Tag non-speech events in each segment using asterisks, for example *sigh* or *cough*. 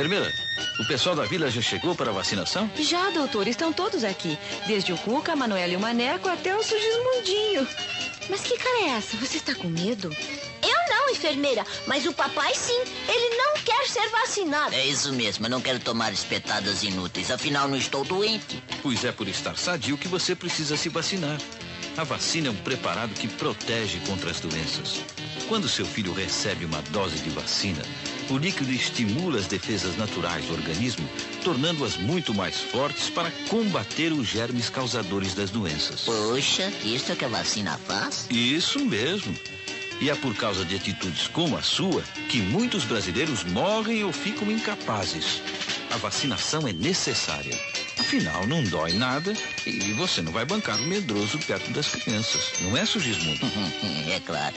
Enfermeira, o pessoal da vila já chegou para a vacinação? Já, doutor, estão todos aqui. Desde o Cuca, a Manuela e o Maneco até o Sugismundinho. Mas que cara é essa? Você está com medo? Eu não, enfermeira, mas o papai sim. Ele não quer ser vacinado. É isso mesmo, eu não quero tomar espetadas inúteis, afinal não estou doente. Pois é por estar sadio que você precisa se vacinar. A vacina é um preparado que protege contra as doenças. Quando seu filho recebe uma dose de vacina, o líquido estimula as defesas naturais do organismo, tornando-as muito mais fortes para combater os germes causadores das doenças. Poxa, isso é que a vacina faz? Isso mesmo. E é por causa de atitudes como a sua que muitos brasileiros morrem ou ficam incapazes. A vacinação é necessária. Afinal, não dói nada e você não vai bancar o medroso perto das crianças. Não é, Sugismundo? *laughs* é claro.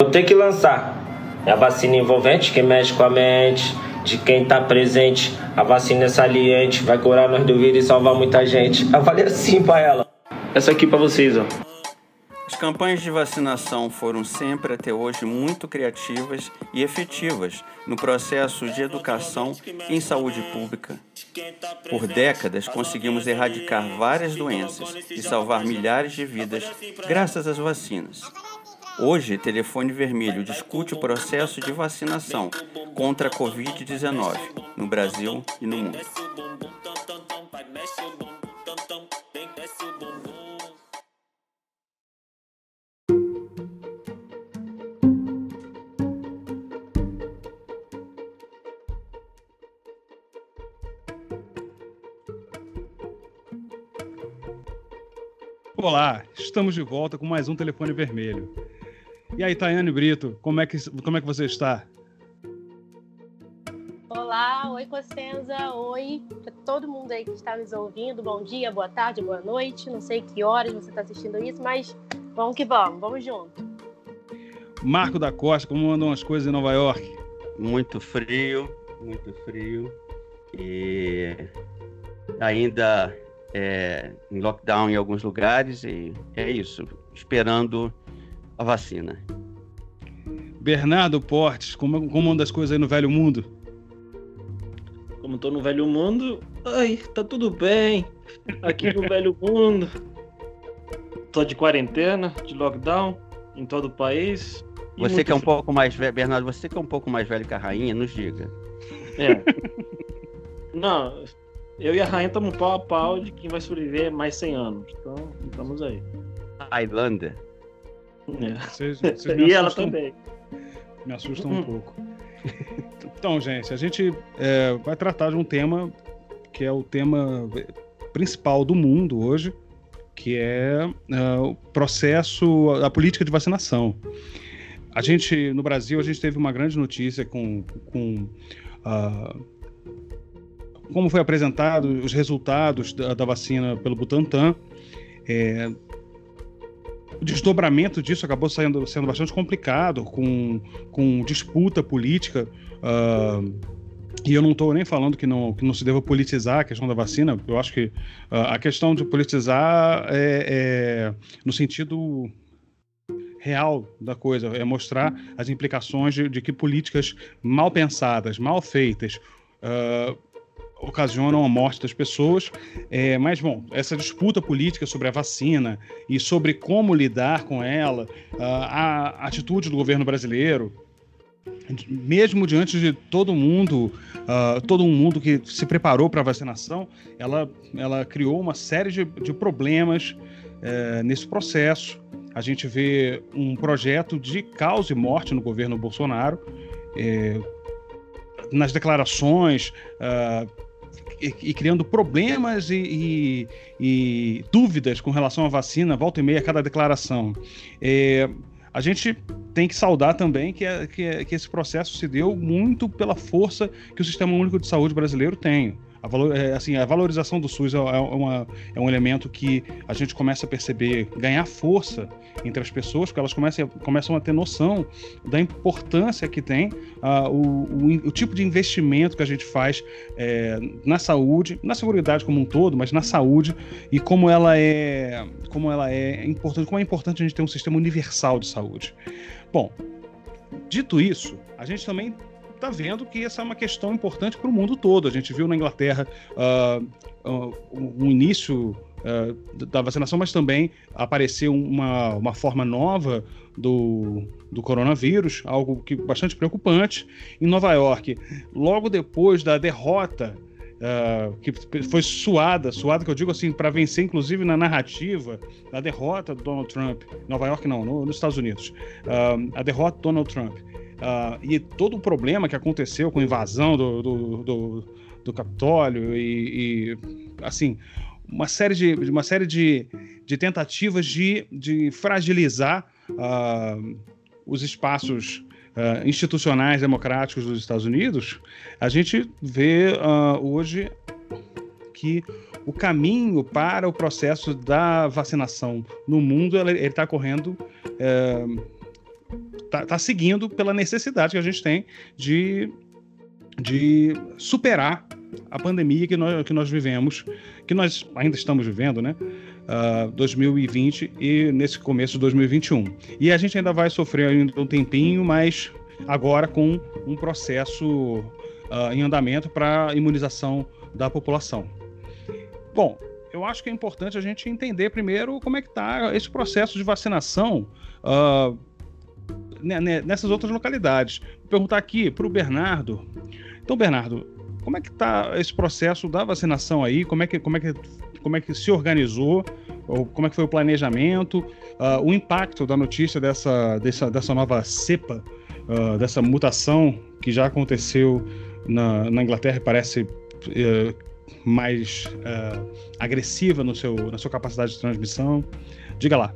Eu tenho que lançar. É a vacina envolvente que mexe com a mente de quem tá presente. A vacina é saliente, vai curar nós do vírus e salvar muita gente. Eu falei assim pra ela. Essa aqui pra vocês, ó. As campanhas de vacinação foram sempre até hoje muito criativas e efetivas no processo de educação em saúde pública. Por décadas conseguimos erradicar várias doenças e salvar milhares de vidas graças às vacinas. Hoje, Telefone Vermelho discute o processo de vacinação contra a Covid-19 no Brasil e no mundo. Olá, estamos de volta com mais um Telefone Vermelho. E aí, Tayane Brito, como é que, como é que você está? Olá, oi Cossenza, oi para todo mundo aí que está nos ouvindo. Bom dia, boa tarde, boa noite. Não sei que horas você está assistindo isso, mas vamos que vamos, vamos junto. Marco da Costa, como andam as coisas em Nova York? Muito frio, muito frio. E ainda é, em lockdown em alguns lugares e é isso, esperando a vacina. Bernardo Portes, como, como anda as coisas aí no Velho Mundo? Como tô no Velho Mundo, ai, tá tudo bem. Aqui no *laughs* Velho Mundo. Tô de quarentena, de lockdown em todo o país. Você que é um frio. pouco mais velho, Bernardo, você que é um pouco mais velho que a rainha, nos diga. É. Não, eu e a rainha estamos pau a pau de quem vai sobreviver mais 100 anos. Então, estamos aí. Highlander. É. Vocês, *laughs* vocês e ela também. Me assusta um pouco. *laughs* Então, gente, a gente é, vai tratar de um tema que é o tema principal do mundo hoje, que é, é o processo, a política de vacinação. A gente, no Brasil, a gente teve uma grande notícia com, com uh, como foi apresentado os resultados da, da vacina pelo Butantan. É, o desdobramento disso acabou sendo, sendo bastante complicado, com, com disputa política. Uh, e eu não estou nem falando que não, que não se deva politizar a questão da vacina. Eu acho que uh, a questão de politizar é, é, no sentido real da coisa, é mostrar as implicações de, de que políticas mal pensadas, mal feitas, uh, ocasionam a morte das pessoas. É, mas, bom, essa disputa política sobre a vacina e sobre como lidar com ela, a atitude do governo brasileiro, mesmo diante de todo mundo, uh, todo mundo que se preparou para a vacinação, ela, ela criou uma série de, de problemas uh, nesse processo. A gente vê um projeto de causa e morte no governo Bolsonaro. Eh, nas declarações, uh, e, criando problemas e, e, e, dúvidas com relação à vacina, volta e meia a cada declaração. É, a gente tem que saudar também que, é, que, é, que esse processo se deu muito pela força que o Sistema Único de Saúde brasileiro tem. A, valor, é, assim, a valorização do SUS é, é, uma, é, um elemento que a gente começa a perceber ganhar força entre as pessoas, porque elas começam, começam a ter noção da importância que tem uh, o, o, o, tipo de investimento que a gente faz é, na saúde, na segurança como um todo, mas na saúde e como ela é, como ela é importante, como é importante a gente ter um sistema universal de saúde. Bom, dito isso, a gente também está vendo que essa é uma questão importante para o mundo todo. A gente viu na Inglaterra uh, um início uh, da vacinação, mas também apareceu uma, uma forma nova do, do coronavírus, algo que bastante preocupante. Em Nova York, logo depois da derrota Uh, que foi suada, suada que eu digo assim, para vencer, inclusive na narrativa da derrota do Donald Trump, Nova York não, no, nos Estados Unidos, uh, a derrota do Donald Trump. Uh, e todo o problema que aconteceu com a invasão do, do, do, do Capitólio e, e, assim uma série de, uma série de, de tentativas de, de fragilizar uh, os espaços uh, institucionais democráticos dos Estados Unidos, a gente vê hoje que o caminho para o processo da vacinação no mundo ele está correndo eh, tá, tá seguindo pela necessidade que a gente tem de, de superar a pandemia que nós, que nós vivemos, que nós ainda estamos vivendo, né? Uh, ah, 2020 e nesse começo de 2021. E a gente ainda vai sofrer ainda um tempinho, mas agora com um processo uh, em andamento para imunização da população. Bom, eu acho que é importante a gente entender primeiro como é que está esse processo de vacinação uh, nessas outras localidades. Vou perguntar aqui para o Bernardo. Então, Bernardo, como é que está esse processo da vacinação aí? Como é que, como é que, como é que se organizou? Ou como é que foi o planejamento? Uh, o impacto da notícia dessa, dessa, dessa nova cepa, uh, dessa mutação que já aconteceu na, na Inglaterra parece uh, mais agressiva no seu, na sua capacidade de transmissão. Diga lá.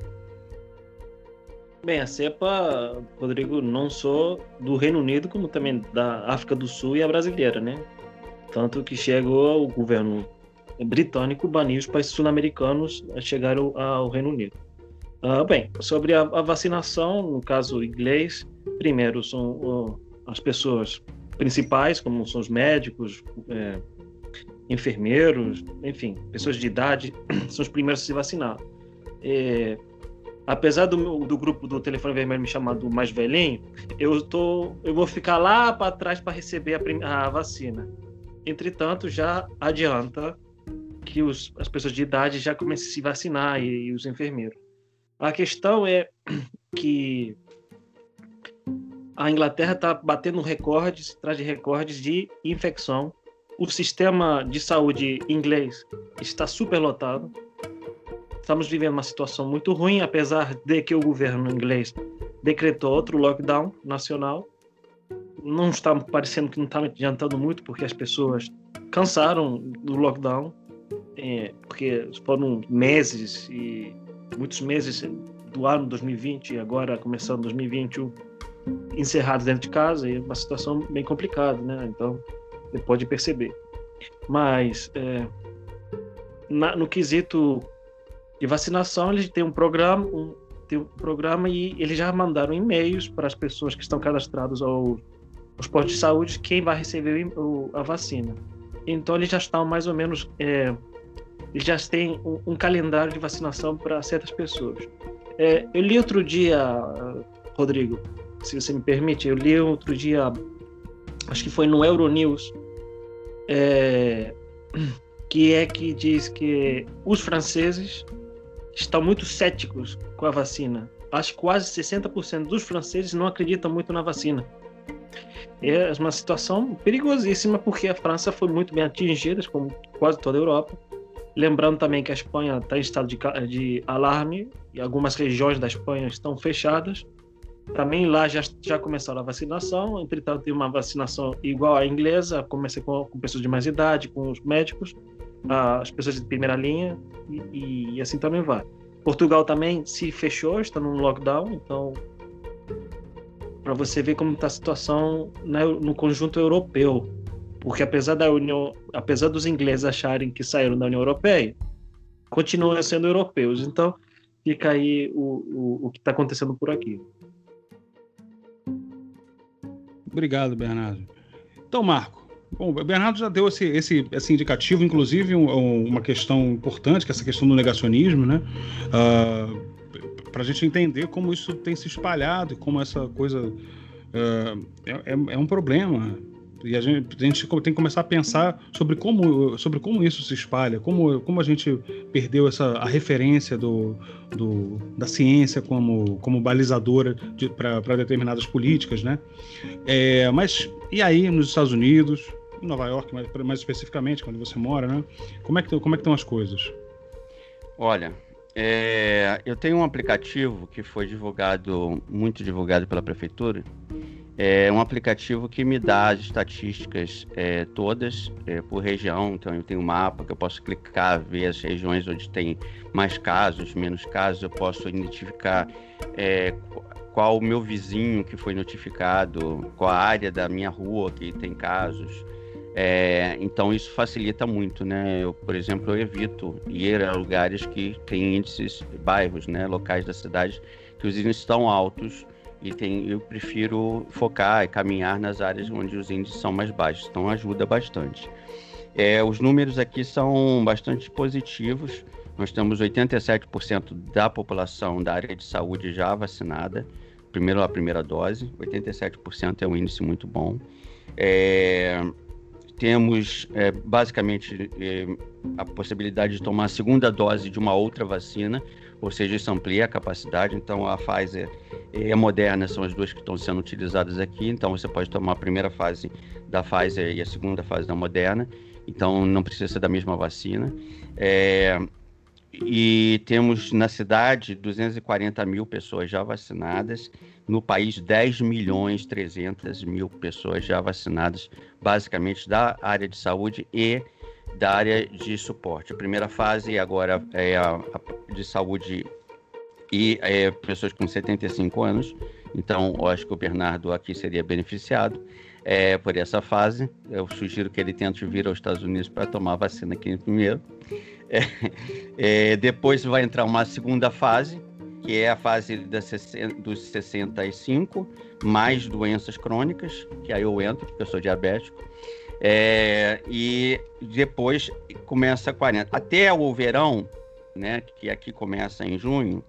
Bem, a cepa, Rodrigo, não só do Reino Unido, como também da África do Sul e a brasileira, né? Tanto que chegou o governo britânico banir os países sul-americanos a chegar ao Reino Unido. Uh, bem, sobre a, a, vacinação, no caso inglês, primeiro são uh, as pessoas principais, como são os médicos, é, enfermeiros, enfim, pessoas de idade, *clears throat* são os primeiros a se vacinar. É, apesar do, do grupo do telefone vermelho me chamar do mais velhinho, eu tô, eu vou ficar lá para trás para receber a, a, vacina. Entretanto, já adianta que os, as pessoas de idade já comecem a se vacinar e, e os enfermeiros. A questão é *clears throat* que a Inglaterra está batendo recordes, traz de recordes de infecção. O sistema de saúde inglês está superlotado Estamos vivendo uma situação muito ruim, apesar de que o governo inglês decretou outro lockdown nacional. Não está parecendo que não está adiantando muito, porque as pessoas cansaram do lockdown, é, porque foram meses e muitos meses do ano 2020 e agora começando 2021 encerrados dentro de casa e é uma situação bem complicada, né? Então você pode perceber. Mas é, na, no quesito de vacinação, eles têm um programa, um, tem um programa e eles já mandaram e-mails para as pessoas que estão cadastradas ao, aos postos de saúde quem vai receber o, a vacina. Então eles já estão mais ou menos, é, eles já têm um, um, calendário de vacinação para certas pessoas. É, eu li outro dia, Rodrigo, se você me permite, eu li outro dia, acho que foi no Euronews, é, *clears throat* que é que diz que os franceses estão muito céticos com a vacina. Acho que quase 60% dos franceses não acreditam muito na vacina. É uma situação perigosíssima porque a França foi muito bem atingida, como quase toda a Europa. Lembrando também que a Espanha está em estado de, de alarme e algumas regiões da Espanha estão fechadas. Também lá já, já começaram a vacinação, entretanto, tem uma vacinação igual à inglesa, comecei com, com pessoas de mais idade, com os médicos as pessoas de primeira linha e, e, assim também vai. Portugal também se fechou, está no lockdown, então para você ver como está a situação no conjunto europeu, porque apesar da União, apesar dos ingleses acharem que saíram da União Europeia, continuam sendo europeus. Então fica aí o, o, o que está acontecendo por aqui. Obrigado, Bernardo. Então, Marco, Bom, o Bernardo já deu esse, esse, esse indicativo, inclusive um, uma questão importante, que é essa questão do negacionismo, né? Uh, para a gente entender como isso tem se espalhado como essa coisa é, é, é um problema. E a gente, a gente, tem que começar a pensar sobre como, sobre como isso se espalha, como, como a gente perdeu essa, a referência do, do da ciência como, como balizadora de, para determinadas políticas, né? É, mas e aí nos Estados Unidos, em Nova York, mais, mais especificamente, onde você mora, né? Como é que, como é que estão as coisas? Olha, é, eu tenho um aplicativo que foi divulgado, muito divulgado pela prefeitura, é um aplicativo que me dá as estatísticas é, todas é, por região. Então, eu tenho um mapa que eu posso clicar, ver as regiões onde tem mais casos, menos casos. Eu posso identificar é, qual o meu vizinho que foi notificado, qual a área da minha rua que tem casos. É, então, isso facilita muito, né? Eu, por exemplo, eu evito ir a lugares que têm índices, bairros, né, locais da cidade, que os índices estão altos e tem, eu prefiro focar e caminhar nas áreas onde os índices são mais baixos, então ajuda bastante. É, os números aqui são bastante positivos. Nós temos 87% da população da área de saúde já vacinada, primeiro a primeira dose, 87% é um índice muito bom. É, temos é, basicamente é, a possibilidade de tomar a segunda dose de uma outra vacina, ou seja, isso amplia a capacidade. Então, a Pfizer e a Moderna são as duas que estão sendo utilizadas aqui. Então, você pode tomar a primeira fase da Pfizer e a segunda fase da Moderna. Então, não precisa ser da mesma vacina. É, e temos na cidade 240 mil pessoas já vacinadas. No país, 10 milhões 300 mil pessoas já vacinadas, basicamente da área de saúde e da área de suporte. A primeira fase agora é a, a de saúde e é, pessoas com 75 anos. Então, eu acho que o Bernardo aqui seria beneficiado é, por essa fase. Eu sugiro que ele tente vir aos Estados Unidos para tomar a vacina aqui primeiro. *laughs* É, é, depois vai entrar uma segunda fase, que é a fase dos 65, mais doenças crônicas, que aí eu entro, porque eu sou diabético. É, e depois começa 40. Até o verão, né, que aqui começa em junho,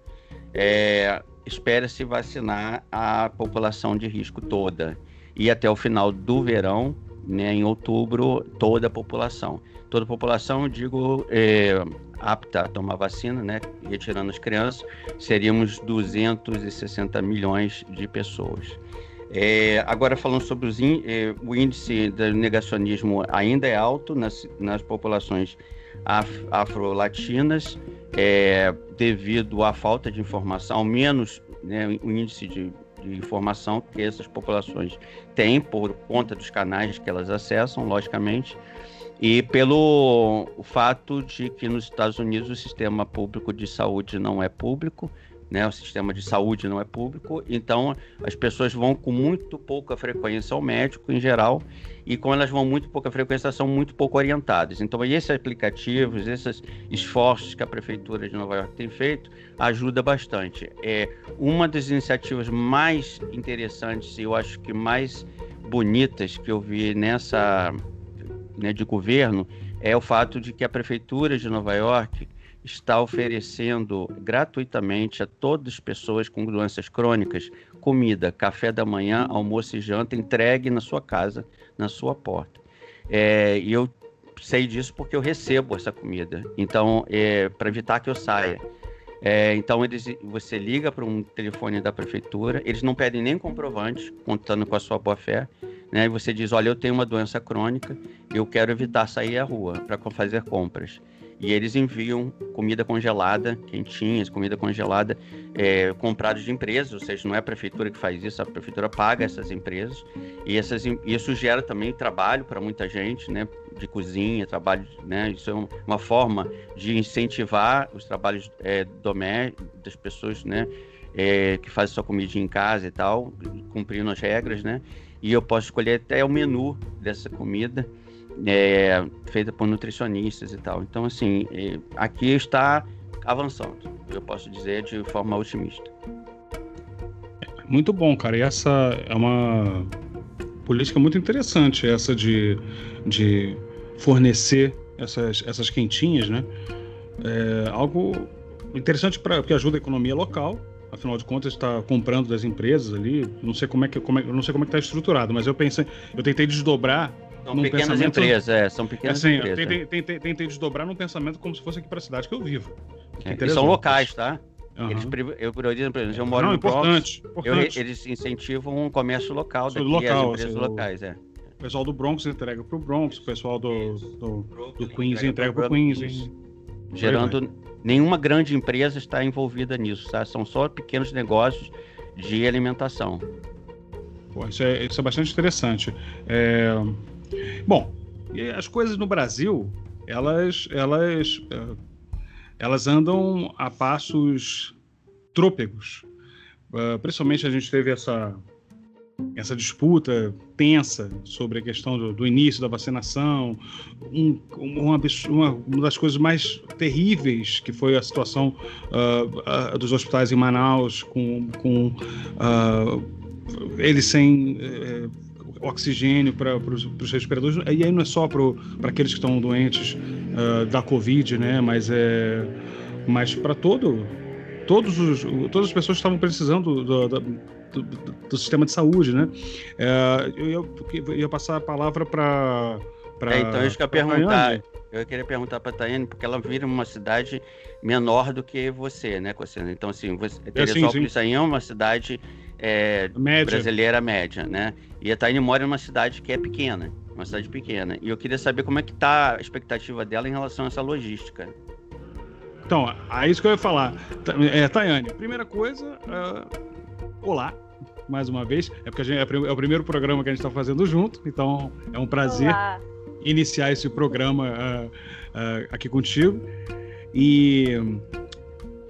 é, espera-se vacinar a população de risco toda. E até o final do verão, né, em outubro, toda a população. Toda a população, digo, é, apta a tomar vacina, né, retirando as crianças, seríamos 260 milhões de pessoas. É, agora, falando sobre os é, o índice do negacionismo ainda é alto nas, nas populações af, afro-latinas, é, devido à falta de informação, ao menos né, o índice de, de informação que essas populações têm por conta dos canais que elas acessam, logicamente, e pelo fato de que nos Estados Unidos o sistema público de saúde não é público, né? O sistema de saúde não é público, então as pessoas vão com muito pouca frequência ao médico em geral, e como elas vão muito pouca frequência, são muito pouco orientadas. Então, esses aplicativos, esses esforços que a prefeitura de Nova York tem feito, ajuda bastante. É uma das iniciativas mais interessantes e eu acho que mais bonitas que eu vi nessa né, de governo é o fato de que a prefeitura de Nova York está oferecendo gratuitamente a todas as pessoas com doenças crônicas comida, café da manhã, almoço e janta entregue na sua casa, na sua porta. É, e eu sei disso porque eu recebo essa comida. Então, é, para evitar que eu saia. É, então, eles, você liga para um telefone da prefeitura, eles não pedem nem comprovante, contando com a sua boa fé. Né? E você diz: Olha, eu tenho uma doença crônica, eu quero evitar sair à rua para fazer compras. E eles enviam comida congelada, quentinhas, comida congelada, é, comprada de empresas, ou seja, não é a prefeitura que faz isso, a prefeitura paga essas empresas, e essas, isso gera também trabalho para muita gente, né, de cozinha, trabalho, né, isso é uma forma de incentivar os trabalhos é, domésticos das pessoas, né, é, que fazem sua comida em casa e tal, cumprindo as regras, né, e eu posso escolher até o menu dessa comida, é, feita por nutricionistas e tal. Então, assim, é, aqui está avançando, eu posso dizer de forma otimista. Muito bom, cara. E essa é uma política muito interessante, essa de, de fornecer essas, essas quentinhas, né? É algo interessante para que ajuda a economia local, afinal de contas está comprando das empresas ali. Não sei como é que como é, não sei como é que está estruturado, mas eu pensei, eu tentei desdobrar são pequenas pensamento, empresas, é, são pequenas assim, empresas. Tentei, tentei, tentei, desdobrar num pensamento como se fosse aqui para a cidade que eu vivo. É, são locais, tá? Uhum. Eles eu priorizam, por exemplo, eu moro Não, no importante, Bronx, importante. Eu, eles incentivam um comércio local daqui, local, as empresas assim, locais, é. O pessoal do Bronx entrega para o Bronx, o pessoal do, do, do Queens entrega para o. Queens. Gerando nenhuma grande empresa está envolvida nisso, tá? São só pequenos negócios de alimentação. Pô, isso, é, isso é bastante interessante. É... Bom, as coisas no Brasil, elas, elas, é, elas andam a passos trôpegos. Uh, principalmente a gente teve essa essa disputa tensa sobre a questão do, do início da vacinação, um, uma, uma, das coisas mais terríveis que foi a situação uh, uh, dos hospitais em Manaus, com, com uh, eles sem eh, oxigênio para os respiradores, e aí não é só para aqueles que estão doentes da Covid, né, mas é mas para todo todos os, todas as pessoas estavam precisando do, do, do, do sistema de saúde, né? É, eu, ia, eu, ia, passar a palavra para. É, então, isso que eu ia perguntar. Eu queria perguntar para a Tayane, porque ela vive uma cidade menor do que você, né, Cossena? Então, assim, você, Teresópolis é, é uma cidade é, média. brasileira média, né? E a Tayane mora em uma cidade que é pequena, uma cidade pequena. E eu queria saber como é que está a expectativa dela em relação a essa logística. Então, é isso que eu ia falar. É, Tayane, primeira coisa, uh, olá, mais uma vez. É porque gente, é, o primeiro programa que a gente está fazendo junto, então é um prazer olá. iniciar esse programa uh, uh, aqui contigo. E,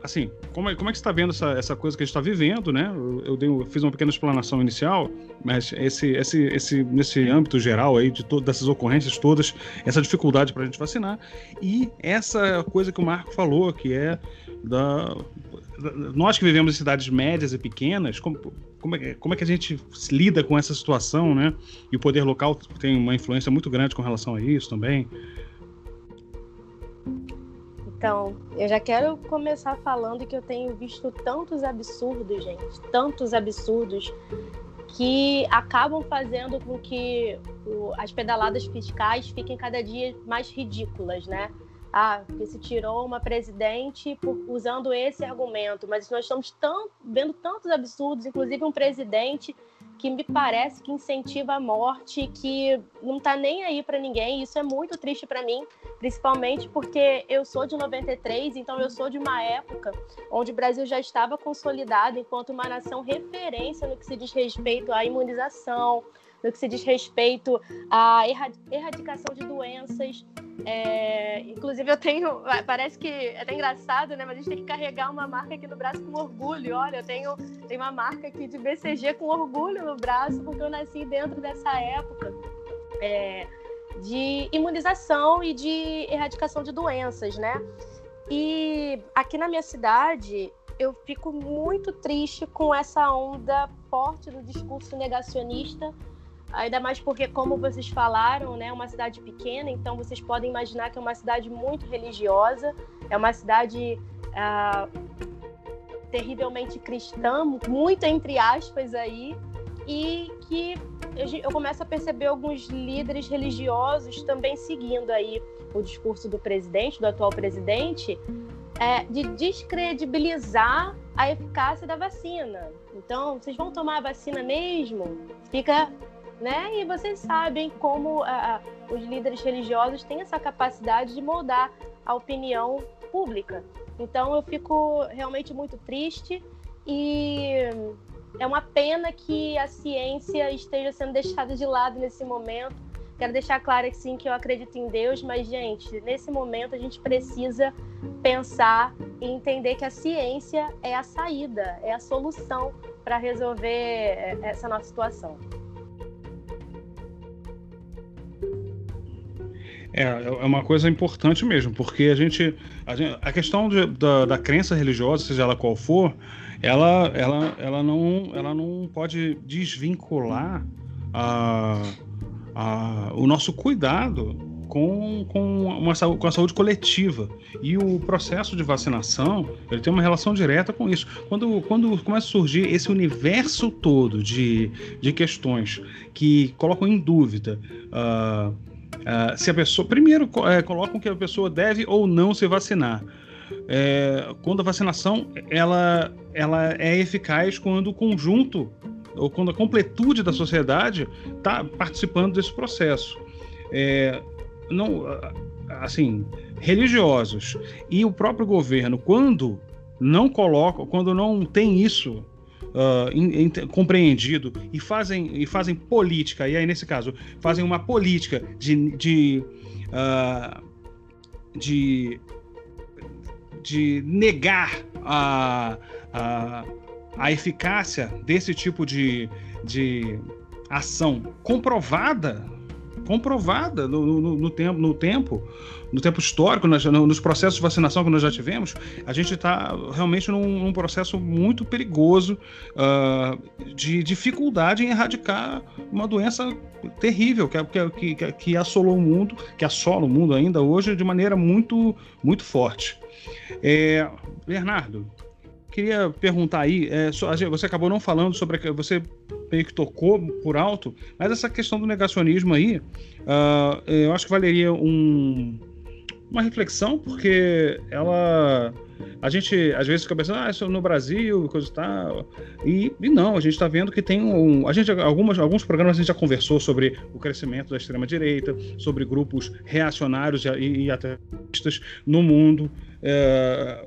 assim, como é, como é que você está vendo essa, essa coisa que a gente está vivendo, né? Eu, eu, dei, eu, fiz uma pequena explanação inicial, mas esse, esse, esse, nesse âmbito geral aí, de todas essas ocorrências todas, essa dificuldade para a gente vacinar, e essa coisa que o Marco falou, que é da, da nós que vivemos em cidades médias e pequenas, como, como, é, como é que a gente lida com essa situação, né? E o poder local tem uma influência muito grande com relação a isso também. Então, eu já quero começar falando que eu tenho visto tantos absurdos, gente, tantos absurdos que acabam fazendo com que o, as pedaladas fiscais fiquem cada dia mais ridículas, né? Ah, porque se tirou uma presidente por, usando esse argumento, mas nós estamos tão, vendo tantos absurdos, inclusive um presidente que me parece que incentiva a morte, que não tá nem aí para ninguém. Isso é muito triste para mim, principalmente porque eu sou de 93, então eu sou de uma época onde o Brasil já estava consolidado enquanto uma nação referência no que se diz respeito à imunização, no que se diz respeito à erradicação de doenças. É, inclusive, eu tenho. Parece que é até engraçado, né? Mas a gente tem que carregar uma marca aqui no braço com orgulho. Olha, eu tenho, tenho uma marca aqui de BCG com orgulho no braço, porque eu nasci dentro dessa época. É, de imunização e de erradicação de doenças, né? E aqui na minha cidade, eu fico muito triste com essa onda forte do discurso negacionista Ainda mais porque, como vocês falaram, né, é uma cidade pequena, então vocês podem imaginar que é uma cidade muito religiosa, é uma cidade ah, terrivelmente cristã, muito entre aspas aí, e que eu começo a perceber alguns líderes religiosos também seguindo aí o discurso do presidente, do atual presidente, é, de descredibilizar a eficácia da vacina. Então, vocês vão tomar a vacina mesmo? Fica né? E vocês sabem como uh, os líderes religiosos têm essa capacidade de moldar a opinião pública. Então eu fico realmente muito triste e é uma pena que a ciência esteja sendo deixada de lado nesse momento. Quero deixar claro que sim que eu acredito em Deus, mas gente, nesse momento a gente precisa pensar e entender que a ciência é a saída, é a solução para resolver eh, essa nossa situação. É, é uma coisa importante mesmo, porque a gente. A, gente, a questão de, da, da crença religiosa, seja ela qual for, ela, ela, ela, não, ela não pode desvincular a, a, o nosso cuidado com, com, uma, com a saúde coletiva. E o processo de vacinação ele tem uma relação direta com isso. Quando, quando começa a surgir esse universo todo de, de questões que colocam em dúvida. Uh, uh, se a pessoa. Primeiro, é, colocam que a pessoa deve ou não se vacinar. É, quando a vacinação ela, ela é eficaz quando o conjunto ou quando a completude da sociedade está participando desse processo. É, não, assim, religiosos e o próprio governo, quando não colocam, quando não tem isso uh, in, in, compreendido e fazem, e fazem política, e aí nesse caso, fazem uma política de, de, uh, de, de negar a, a, a eficácia desse tipo de, de ação comprovada comprovada no, no, no, tempo, no tempo, no tempo histórico, nas, nos processos de vacinação que nós já tivemos, a gente está realmente num, num, processo muito perigoso uh, de dificuldade em erradicar uma doença terrível que, que, que, que assolou o mundo, que assola o mundo ainda hoje de maneira muito, muito forte. É, Bernardo, queria perguntar aí, é, você acabou não falando sobre. Você meio que tocou por alto, mas essa questão do negacionismo aí, uh, eu acho que valeria um, uma reflexão, porque ela. A gente às vezes fica pensando, ah, isso é no Brasil, coisa e tal. E, e não, a gente está vendo que tem um. A gente, algumas, alguns programas a gente já conversou sobre o crescimento da extrema-direita, sobre grupos reacionários e, e ateístas no mundo. É,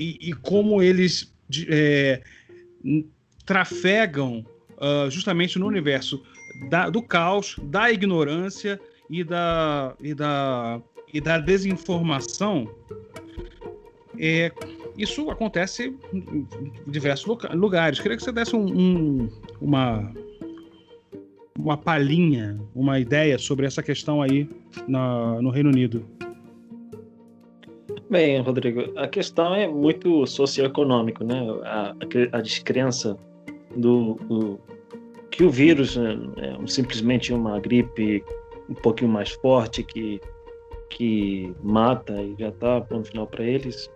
e, e como eles é, trafegam uh, justamente no universo da, do caos, da ignorância e da, e da, e da desinformação. É, isso acontece em diversos lugares. Queria que você desse um, um, uma, uma palhinha, uma ideia sobre essa questão aí na, no Reino Unido. Bem, Rodrigo, a questão é muito socioeconômico, né? A, a descrença do, do, que o vírus né, é simplesmente uma gripe um pouquinho mais forte que que mata e já está ponto final para eles.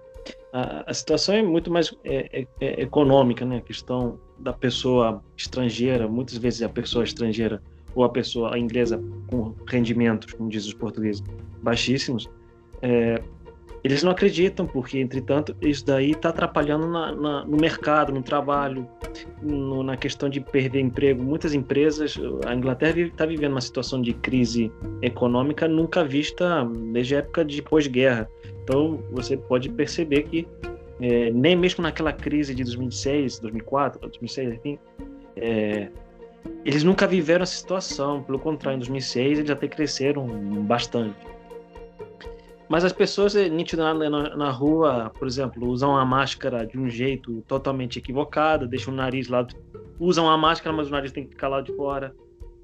A, a, situação é muito mais é, é, é econômica, né? A questão da pessoa estrangeira, muitas vezes a pessoa estrangeira ou a pessoa inglesa com rendimentos, como diz os portugueses, baixíssimos, é, eles não acreditam, porque, entretanto, isso daí está atrapalhando na, na, no mercado, no trabalho, no, na questão de perder emprego. Muitas empresas, a Inglaterra está vivendo uma situação de crise econômica nunca vista desde a época de pós-guerra. Então, você pode perceber que é, nem mesmo naquela crise de 2006, 2004, 2006, enfim, é, eles nunca viveram essa situação. Pelo contrário, em 2006 eles até cresceram bastante. Mas as pessoas, eh, nitidamente na, na rua, por exemplo, usam a máscara de um jeito totalmente equivocado, deixam o nariz lá, usam a máscara, mas o nariz tem que ficar lá de fora.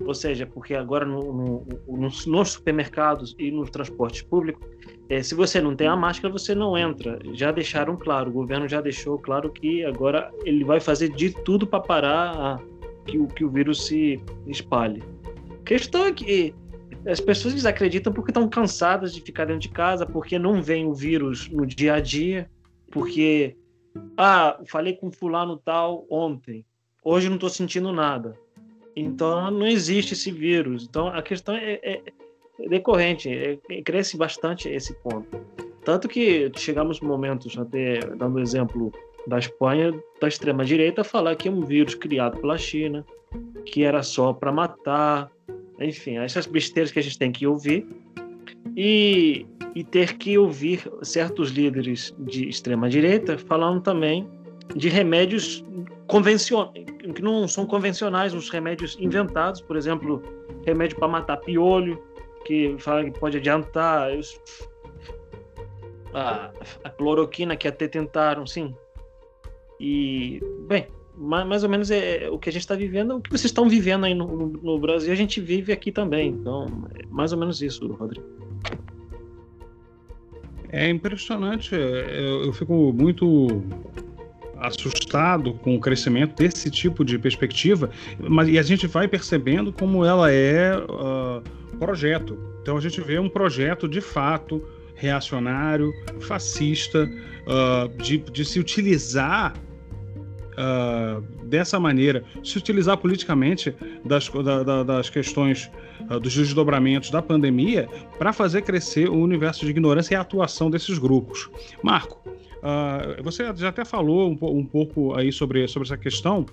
Ou seja, porque agora no, no, nos, nos, supermercados e nos transportes públicos, é, se você não tem a máscara, você não entra. Já deixaram claro, o governo já deixou claro que agora ele vai fazer de tudo para parar a, que, o, que o vírus se espalhe. A questão é que as pessoas desacreditam porque estão cansadas de ficar dentro de casa, porque não vem o vírus no dia a dia, porque ah, falei com fulano tal ontem, hoje não estou sentindo nada. Então não existe esse vírus. Então a questão é, é, é decorrente, é, é, cresce bastante esse ponto. Tanto que chegamos momentos, até dando exemplo da Espanha, da extrema direita, falar que é um vírus criado pela China, que era só para matar, enfim, essas besteiras que a gente tem que ouvir e, e ter que ouvir certos líderes de extrema direita falando também de remédios convencionais, que não são convencionais, os remédios inventados, por exemplo, remédio para matar piolho, que fala que pode adiantar a, a cloroquina que até tentaram, sim. E, bem, mais ou menos é, é o que a gente está vivendo, o que vocês estão vivendo aí no, no, Brasil, a gente vive aqui também. Então, é mais ou menos isso, Rodrigo. É impressionante, é, eu, eu fico muito assustado com o crescimento desse tipo de perspectiva, mas e a gente vai percebendo como ela é uh, projeto. Então a gente vê um projeto de fato reacionário, fascista, uh, de, de, se utilizar uh, dessa maneira, se utilizar politicamente das, da, da, das questões uh, dos desdobramentos da pandemia para fazer crescer o universo de ignorância e a atuação desses grupos. Marco, Uh, você já até falou um, um, pouco aí sobre, sobre essa questão.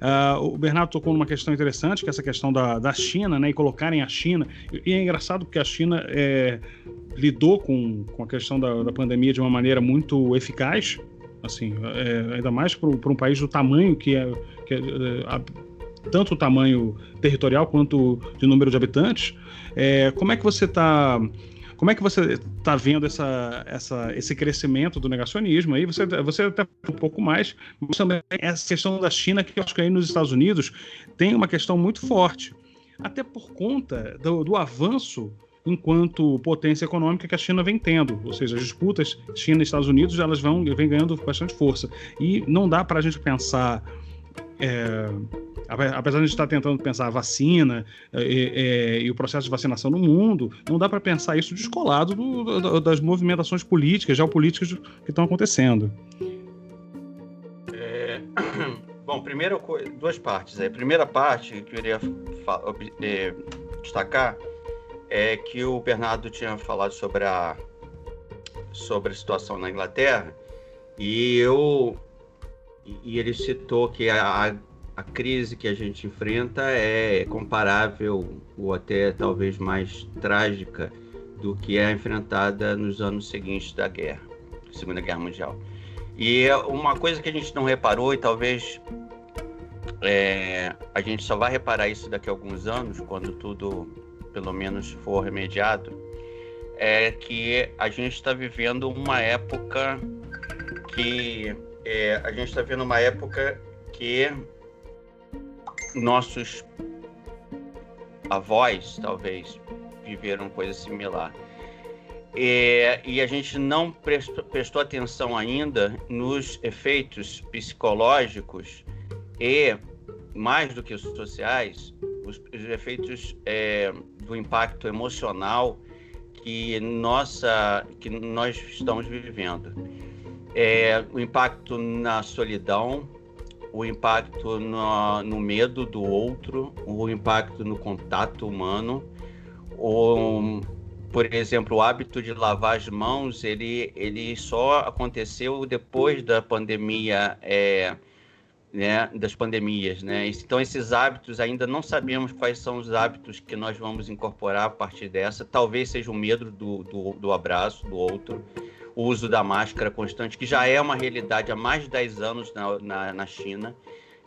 Uh, o Bernardo tocou numa questão interessante, que é essa questão da, da China, né? E colocarem a China. E é engraçado porque a China é, lidou com, com a questão da, da pandemia de uma maneira muito eficaz, assim, é, ainda mais para um país do tamanho que é, que é, é tanto o tamanho territorial quanto de número de habitantes. É, como é que você está como é que você está vendo essa, essa, esse crescimento do negacionismo aí? Você, você até um pouco mais, mas também essa questão da China, que eu acho que aí nos Estados Unidos tem uma questão muito forte, até por conta do, do avanço enquanto potência econômica que a China vem tendo, ou seja, as disputas China e Estados Unidos elas vão vem ganhando bastante força e não dá para a gente pensar é, apesar de a gente estar tentando pensar a vacina é, é, e o processo de vacinação no mundo, não dá para pensar isso descolado do, do, das movimentações políticas, geopolíticas que estão acontecendo. É, *coughs* bom, primeiro, duas partes. A primeira parte que eu queria é, destacar é que o Bernardo tinha falado sobre a, sobre a situação na Inglaterra e eu e ele citou que a, a crise que a gente enfrenta é comparável ou até talvez mais trágica do que é enfrentada nos anos seguintes da guerra, Segunda Guerra Mundial. E uma coisa que a gente não reparou e talvez é, a gente só vai reparar isso daqui a alguns anos, quando tudo pelo menos for remediado, é que a gente está vivendo uma época que é, a gente está vivendo uma época que nossos avós, talvez, viveram coisa similar. É, e a gente não prestou, prestou, atenção ainda nos efeitos psicológicos e, mais do que os sociais, os, os efeitos é, do impacto emocional que, nossa, que nós estamos vivendo. É, o impacto na solidão, o impacto no, no, medo do outro, o impacto no contato humano, o, por exemplo, o hábito de lavar as mãos, ele, ele só aconteceu depois da pandemia, é, né, das pandemias, né? Então esses hábitos ainda não sabemos quais são os hábitos que nós vamos incorporar a partir dessa. Talvez seja o medo do, do, do abraço do outro o uso da máscara constante, que já é uma realidade há mais de 10 anos na, na, na China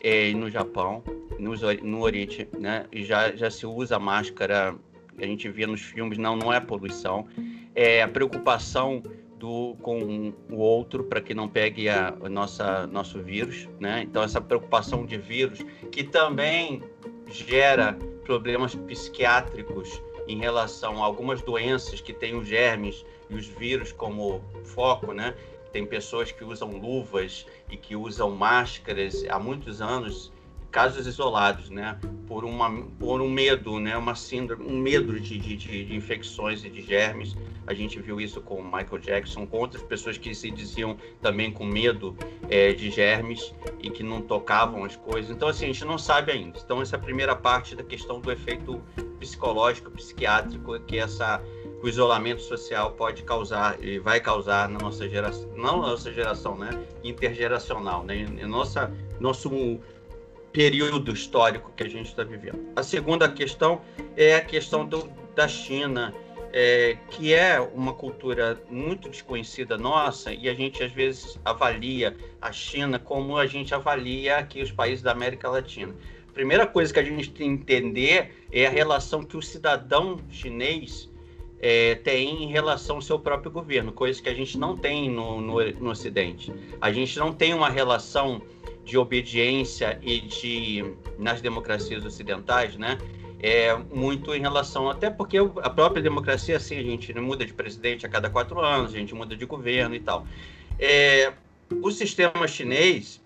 é, e no Japão, no, no Oriente, né? E já, já se usa máscara, a gente vê nos filmes, não, não é poluição. É a preocupação do, com o outro para que não pegue a, nossa nosso vírus, né? Então essa preocupação de vírus que também gera problemas psiquiátricos em relação a algumas doenças que têm os germes e os vírus como foco, né? Tem pessoas que usam luvas e que usam máscaras há muitos anos, casos isolados, né? Por, uma, por um medo, né? Uma síndrome, um medo de, de, de infecções e de germes. A gente viu isso com o Michael Jackson, com outras pessoas que se diziam também com medo é, de germes e que não tocavam as coisas. Então, assim, a gente não sabe ainda. Então, essa é a primeira parte da questão do efeito psicológico, psiquiátrico que essa o isolamento social pode causar e vai causar na nossa geração, não na nossa geração, né, intergeracional, né, nossa nosso período histórico que a gente está vivendo. A segunda questão é a questão do, da China, é, que é uma cultura muito desconhecida nossa e a gente às vezes avalia a China como a gente avalia aqui os países da América Latina. A primeira coisa que a gente tem que entender é a relação que o cidadão chinês é, tem em relação ao seu próprio governo, coisa que a gente não tem no, no, no Ocidente. A gente não tem uma relação de obediência e de nas democracias ocidentais, né? É muito em relação até porque a própria democracia assim a gente muda de presidente a cada quatro anos, a gente muda de governo e tal. É, o sistema chinês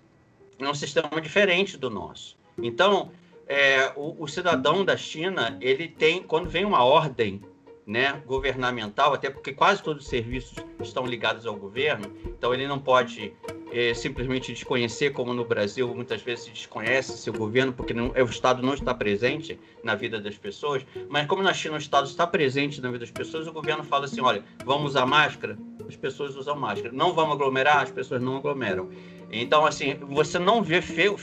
é um sistema diferente do nosso. Então é, o, o, cidadão da China, ele tem, quando vem uma ordem né, governamental, até porque quase todos os serviços estão ligados ao governo, então ele não pode é, simplesmente desconhecer, como no Brasil muitas vezes se desconhece seu governo, porque não, o Estado não está presente na vida das pessoas, mas como na China o Estado está presente na vida das pessoas, o governo fala assim, olha, vamos usar máscara? As pessoas usam máscara. Não vamos aglomerar? As pessoas não aglomeram. Então, assim, você não vê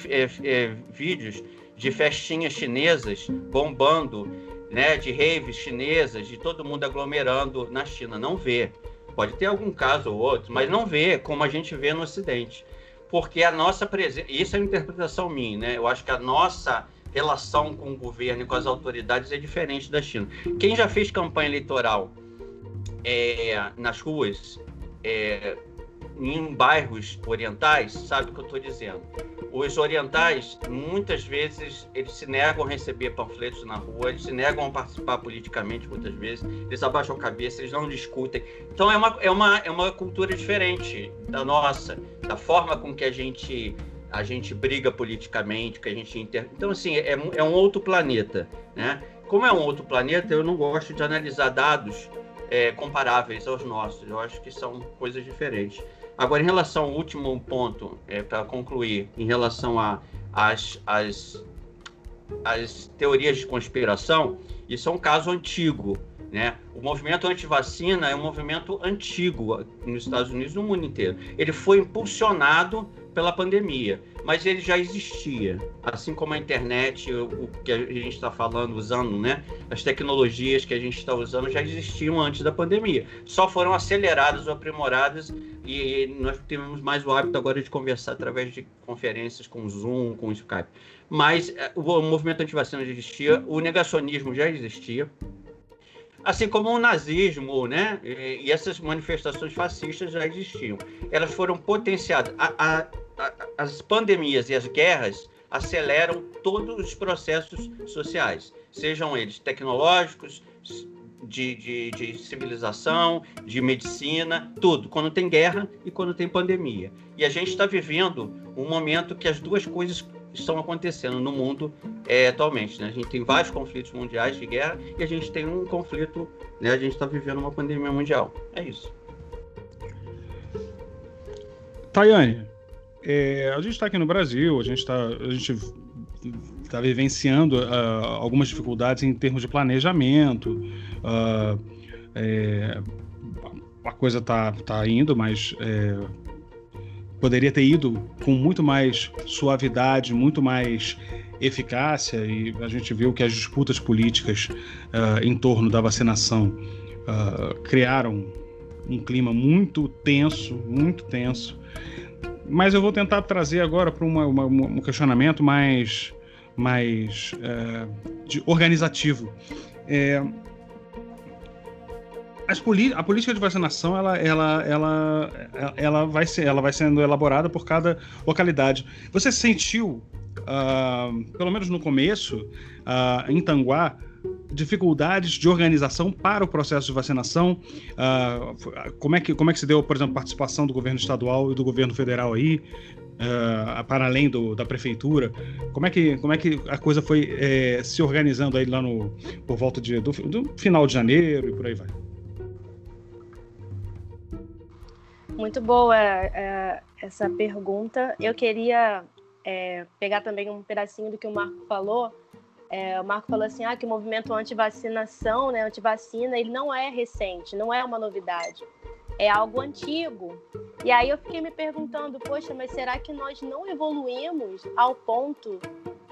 é, é, vídeos de festinhas chinesas bombando, né, de raves chinesas, de todo mundo aglomerando na China. Não vê. Pode ter algum caso ou outro, mas não vê como a gente vê no Ocidente. Porque a nossa presença. Isso é uma interpretação minha, né? Eu acho que a nossa relação com o governo e com as autoridades é diferente da China. Quem já fez campanha eleitoral é, nas ruas, é, em bairros orientais, sabe o que eu estou dizendo. Os orientais, muitas vezes, eles se negam a receber panfletos na rua, eles se negam a participar politicamente, muitas vezes, eles abaixam a cabeça, eles não discutem. Então, é uma, é uma, é uma cultura diferente da nossa, da forma com que a gente a gente briga politicamente, que a gente inter... então assim é, é um outro planeta, né? Como é um outro planeta, eu não gosto de analisar dados é, comparáveis aos nossos. Eu acho que são coisas diferentes. Agora, em relação ao último ponto, é, para concluir, em relação às as, as teorias de conspiração, isso é um caso antigo. Né? O movimento anti-vacina é um movimento antigo nos Estados Unidos e no mundo inteiro. Ele foi impulsionado pela pandemia, mas ele já existia, assim como a internet, o, que a gente está falando, usando, né? As tecnologias que a gente está usando já existiam antes da pandemia, só foram aceleradas ou aprimoradas e nós temos mais o hábito agora de conversar através de conferências com Zoom, com Skype. Mas eh, o movimento anti-vacina já existia, o negacionismo já existia, assim como o nazismo, né? E essas manifestações fascistas já existiam. Elas foram potenciadas. A, a, as pandemias e as guerras aceleram todos os processos sociais, sejam eles tecnológicos, de, de, de, civilização, de medicina, tudo, quando tem guerra e quando tem pandemia. E a gente está vivendo um momento que as duas coisas estão acontecendo no mundo é, atualmente. Né? A gente tem vários conflitos mundiais de guerra e a gente tem um conflito, né? a gente está vivendo uma pandemia mundial. É isso. Tayane, é, a gente está aqui no Brasil, a gente está está vivenciando uh, algumas dificuldades em termos de planejamento. Uh, é, a coisa está tá indo, mas é, poderia ter ido com muito mais suavidade, muito mais eficácia, e a gente viu que as disputas políticas uh, em torno da vacinação criaram um clima muito tenso, muito tenso. Mas eu vou tentar trazer agora para um questionamento mais, mais uh, de organizativo. É, a política de vacinação ela, ela, ela, ela, vai ser, ela vai sendo elaborada por cada localidade. Você sentiu, uh, pelo menos no começo, uh, em Tanguá, dificuldades de organização para o processo de vacinação? Uh, como, é que, como é que se deu, por exemplo, a participação do governo estadual e do governo federal aí? Uh, para além do, da prefeitura, como é que, como é que a coisa foi é, se organizando aí lá no, por volta de, do, do final de janeiro e por aí vai? Muito boa é, essa pergunta. Eu queria é, pegar também um pedacinho do que o Marco falou. É, o Marco falou assim, ah, que o movimento anti-vacinação, né, anti-vacina, ele não é recente, não é uma novidade, é algo antigo. E aí eu fiquei me perguntando, poxa, mas será que nós não evoluímos ao ponto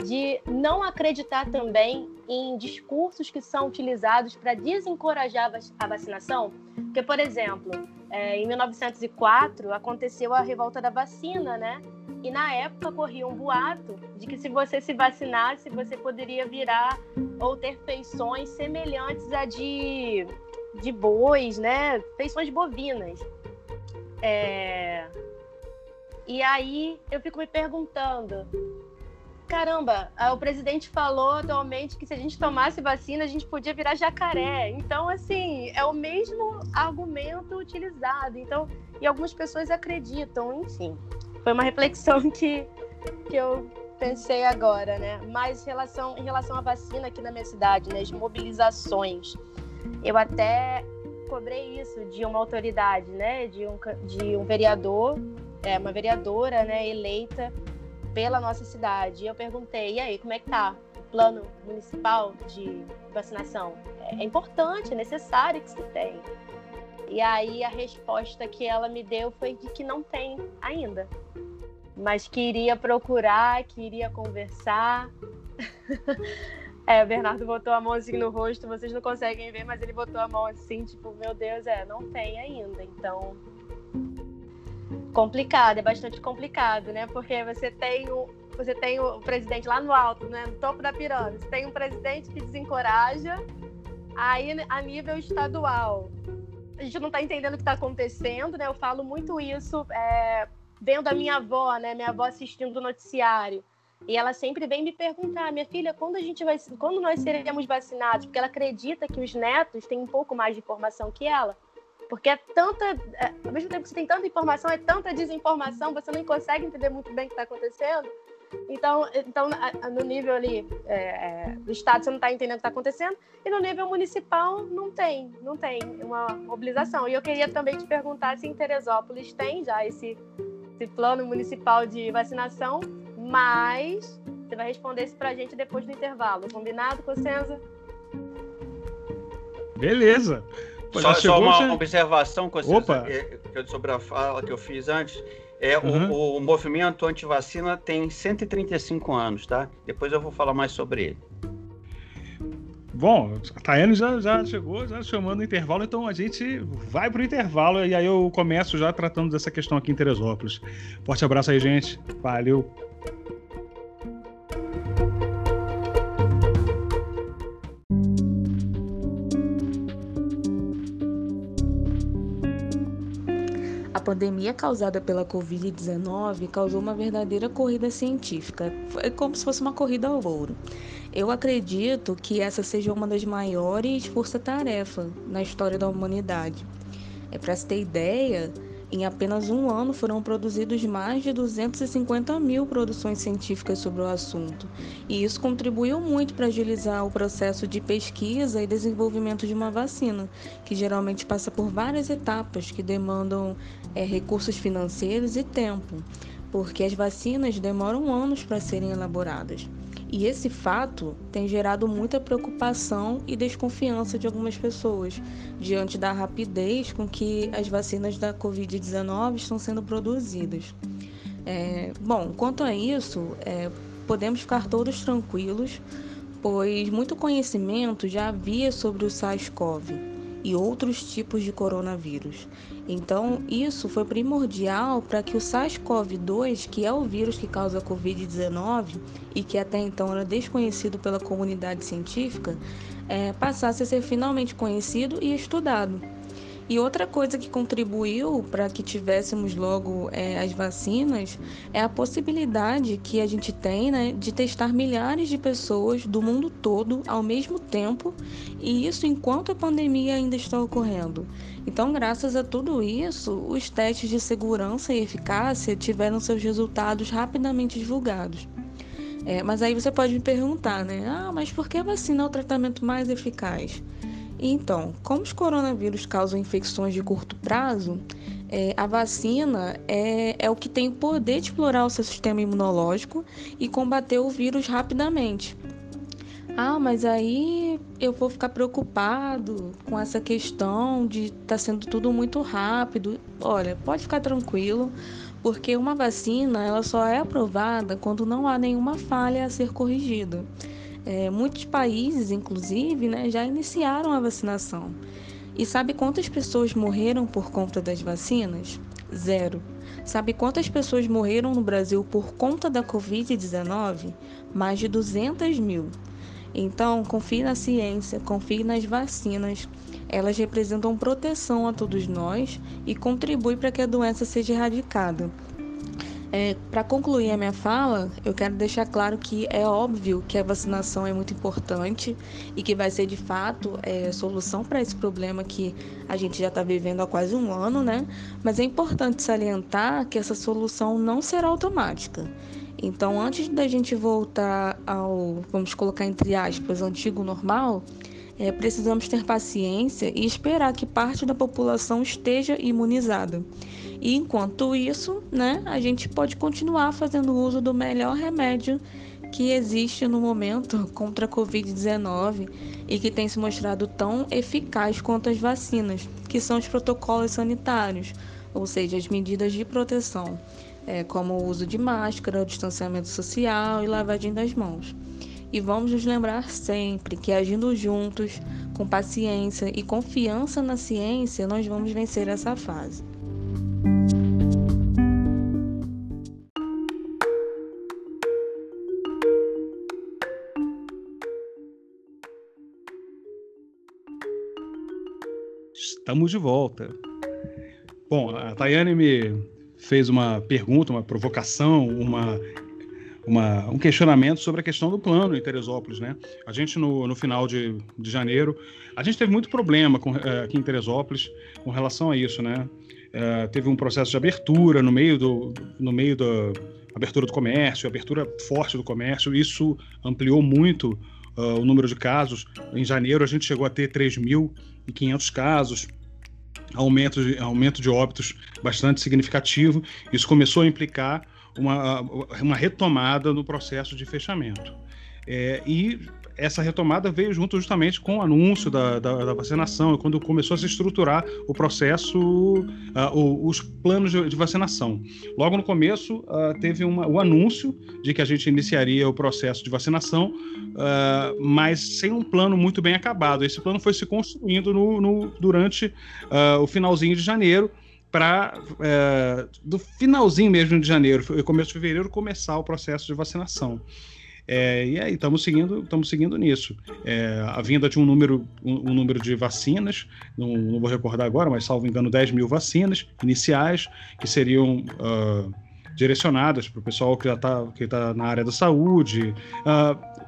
de não acreditar também em discursos que são utilizados para desencorajar a vacinação? Porque, por exemplo, é, em 1904 aconteceu a revolta da vacina, né? E na época corria um boato de que se você se vacinasse, você poderia virar ou ter feições semelhantes a de, de bois, né? Feições bovinas. É... E aí eu fico me perguntando, caramba, o presidente falou atualmente que se a gente tomasse vacina, a gente podia virar jacaré. Então, assim, é o mesmo argumento utilizado. Então, e algumas pessoas acreditam, enfim. Foi uma reflexão *laughs* que, que, eu, pensei agora, né? Mas em relação, em relação à vacina aqui na minha cidade, né? As mobilizações. Eu até cobrei isso de uma autoridade, né? De um, de um vereador, é, uma vereadora, né? Eleita pela nossa cidade. E eu perguntei, e aí, como é que tá o plano municipal de vacinação? É, é importante, é necessário que se tenha. E aí a resposta que ela me deu foi de que não tem ainda. Mas que iria procurar, que iria conversar. *laughs* é, o Bernardo botou a mão assim no rosto, vocês não conseguem ver, mas ele botou a mão assim, tipo, meu Deus, é, não tem ainda. Então, complicado, é bastante complicado, né? Porque você tem o, você tem o presidente lá no alto, né? No topo da pirâmide. Você tem um presidente que desencoraja, aí a nível estadual. A gente não está entendendo o que está acontecendo, né? Eu falo muito isso é, vendo a minha avó, né? Minha avó assistindo o noticiário. E ela sempre vem me perguntar, minha filha, quando a gente vai, quando nós seremos vacinados? Porque ela acredita que os netos têm um pouco mais de informação que ela. Porque é tanta. É, ao mesmo tempo que você tem tanta informação, é tanta desinformação, você não consegue entender muito bem o que está acontecendo. Então, então no nível ali é, é, do Estado, você não está entendendo o que está acontecendo, e no nível municipal, não tem, não tem uma mobilização. E eu queria também te perguntar se em Teresópolis tem já esse, esse plano municipal de vacinação, mas você vai responder isso para a gente depois do intervalo. Combinado, Cossenza? Beleza. Só, só, uma já... observação Opa. sobre a fala que eu fiz antes. É, uhum. o, o, movimento anti-vacina tem 135 anos, tá? Depois eu vou falar mais sobre ele. Bom, a Tayane já, já chegou, já chamando o intervalo, então a gente vai para o intervalo e aí eu começo já tratando dessa questão aqui em Teresópolis. Forte abraço aí, gente. Valeu. pandemia causada pela Covid-19 causou uma verdadeira corrida científica. É como se fosse uma corrida ao ouro. Eu acredito que essa seja uma das maiores força-tarefa na história da humanidade. É para se ter ideia, em apenas um ano foram produzidos mais de 250 mil produções científicas sobre o assunto, e isso contribuiu muito para agilizar o processo de pesquisa e desenvolvimento de uma vacina, que geralmente passa por várias etapas que demandam é, recursos financeiros e tempo, porque as vacinas demoram anos para serem elaboradas. E esse fato tem gerado muita preocupação e desconfiança de algumas pessoas diante da rapidez com que as vacinas da Covid-19 estão sendo produzidas. É, bom, quanto a isso, é, podemos ficar todos tranquilos, pois muito conhecimento já havia sobre o SARS-CoV e outros tipos de coronavírus. Então, isso foi primordial para que o SARS-CoV-2, que é o vírus que causa a Covid-19 e que até então era desconhecido pela comunidade científica, é, passasse a ser finalmente conhecido e estudado. E outra coisa que contribuiu para que tivéssemos logo é, as vacinas é a possibilidade que a gente tem né, de testar milhares de pessoas do mundo todo ao mesmo tempo, e isso enquanto a pandemia ainda está ocorrendo. Então, graças a tudo isso, os testes de segurança e eficácia tiveram seus resultados rapidamente divulgados. É, mas aí você pode me perguntar, né? Ah, mas por que a vacina é o tratamento mais eficaz? Então, como os coronavírus causam infecções de curto prazo, é, a vacina é, é o que tem o poder de explorar o seu sistema imunológico e combater o vírus rapidamente. Ah, mas aí eu vou ficar preocupado com essa questão de estar tá sendo tudo muito rápido. Olha, pode ficar tranquilo, porque uma vacina ela só é aprovada quando não há nenhuma falha a ser corrigida. É, muitos países, inclusive, né, já iniciaram a vacinação. E sabe quantas pessoas morreram por conta das vacinas? Zero. Sabe quantas pessoas morreram no Brasil por conta da Covid-19? Mais de 200 mil. Então, confie na ciência, confie nas vacinas. Elas representam proteção a todos nós e contribuem para que a doença seja erradicada. É, Para concluir a minha fala, eu quero deixar claro que é óbvio que a vacinação é muito importante e que vai ser de fato é, solução para esse problema que a gente já está vivendo há quase um ano, né? Mas é importante salientar que essa solução não será automática. Então, antes da gente voltar ao, vamos colocar entre aspas, antigo normal, é, precisamos ter paciência e esperar que parte da população esteja imunizada. E enquanto isso, né, a gente pode continuar fazendo uso do melhor remédio que existe no momento contra a Covid-19 e que tem se mostrado tão eficaz quanto as vacinas, que são os protocolos sanitários, ou seja, as medidas de proteção, é, como o uso de máscara, distanciamento social e lavagem das mãos. E vamos nos lembrar sempre que agindo juntos, com paciência e confiança na ciência, nós vamos vencer essa fase. Estamos de volta. Bom, a Tayane me fez uma pergunta, uma provocação, uma uma, um questionamento sobre a questão do plano em Teresópolis, né? A gente, no, no final de, de janeiro, a gente teve muito problema com, é, aqui em Teresópolis com relação a isso, né? É, teve um processo de abertura no meio do no meio da abertura do comércio, abertura forte do comércio, isso ampliou muito uh, o número de casos. Em janeiro a gente chegou a ter 3.500 casos, aumento de, aumento de óbitos bastante significativo. Isso começou a implicar uma, uma retomada no processo de fechamento. É, e essa retomada veio junto justamente com o anúncio da, da, da vacinação, quando começou a se estruturar o processo, uh, os planos de, de, vacinação. Logo no começo, uh, teve uma, o anúncio de que a gente iniciaria o processo de vacinação, uh, mas sem um plano muito bem acabado. Esse plano foi se construindo no, no durante o finalzinho de janeiro, para é, do finalzinho mesmo de janeiro, começo de fevereiro, começar o processo de vacinação. É, e aí estamos seguindo, estamos seguindo nisso. É, a vinda de um número, um, um número de vacinas, não, não, vou recordar agora, mas salvo engano 10 mil vacinas iniciais que seriam uh, direcionadas para o pessoal que já está tá na área da saúde. Uh,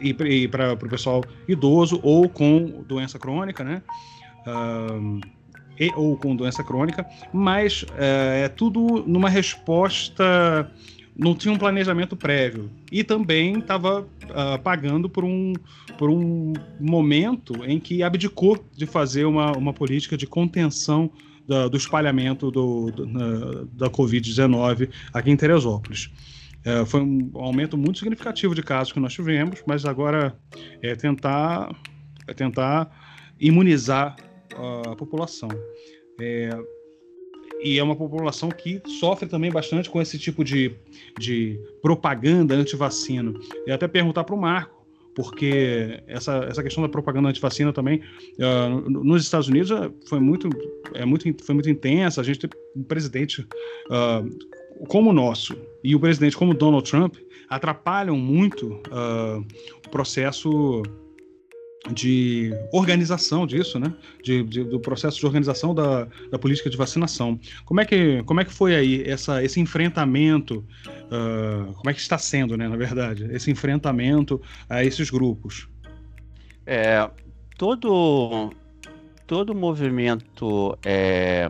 e, para o pessoal idoso ou com doença crônica, né? Uh, e, ou com doença crônica, mas é, é tudo numa resposta não tinha um planejamento prévio e também estava uh, pagando por um, por um momento em que abdicou de fazer uma, uma política de contenção da, do espalhamento do, do, da Covid-19 aqui em Teresópolis. Uh, foi um aumento muito significativo de casos que nós tivemos, mas agora é tentar, é tentar imunizar a população. É, e é uma população que sofre também bastante com esse tipo de, de propaganda anti-vacina. E até perguntar para o Marco, porque essa, essa questão da propaganda anti-vacina também uh, nos Estados Unidos é, foi muito, é muito, foi muito intensa. A gente tem um presidente uh, como o nosso e o presidente como Donald Trump atrapalham muito uh, o processo de organização disso, né? De, de, do processo de organização da, da política de vacinação. Como é que, como é que foi aí essa, esse enfrentamento? Uh, como é que está sendo, né? Na verdade, esse enfrentamento a esses grupos? É, todo todo movimento é,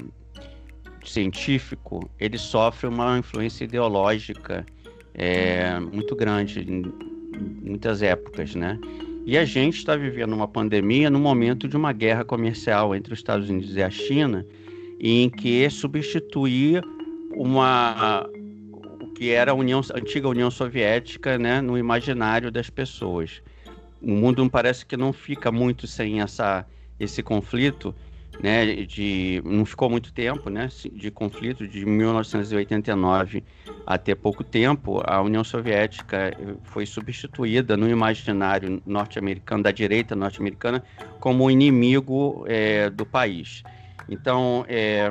científico ele sofre uma influência ideológica é, muito grande em muitas épocas, né? E a gente está vivendo uma pandemia no momento de uma guerra comercial entre os Estados Unidos e a China, em que substituir uma o que era a, União, a antiga União Soviética, né, no imaginário das pessoas. O mundo parece que não fica muito sem essa esse conflito né, de não ficou muito tempo, né, de conflito de 1989 até pouco tempo, a União Soviética foi substituída no imaginário norte-americano da direita norte-americana como inimigo é, do país. Então, é,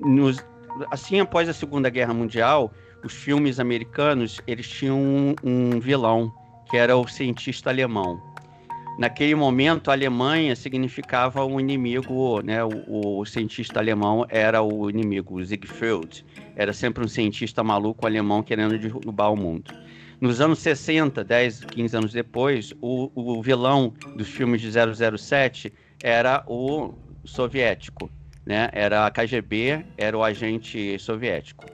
nos, assim após a Segunda Guerra Mundial, os filmes americanos eles tinham um, um vilão que era o cientista alemão naquele momento a Alemanha significava um inimigo, né? O, o, cientista alemão era o inimigo, o Siegfried. Era sempre um cientista maluco alemão querendo derrubar o mundo. Nos anos 60, 10, 15 anos depois, o, o vilão dos filmes de 007 era o soviético, né? Era a KGB, era o agente soviético.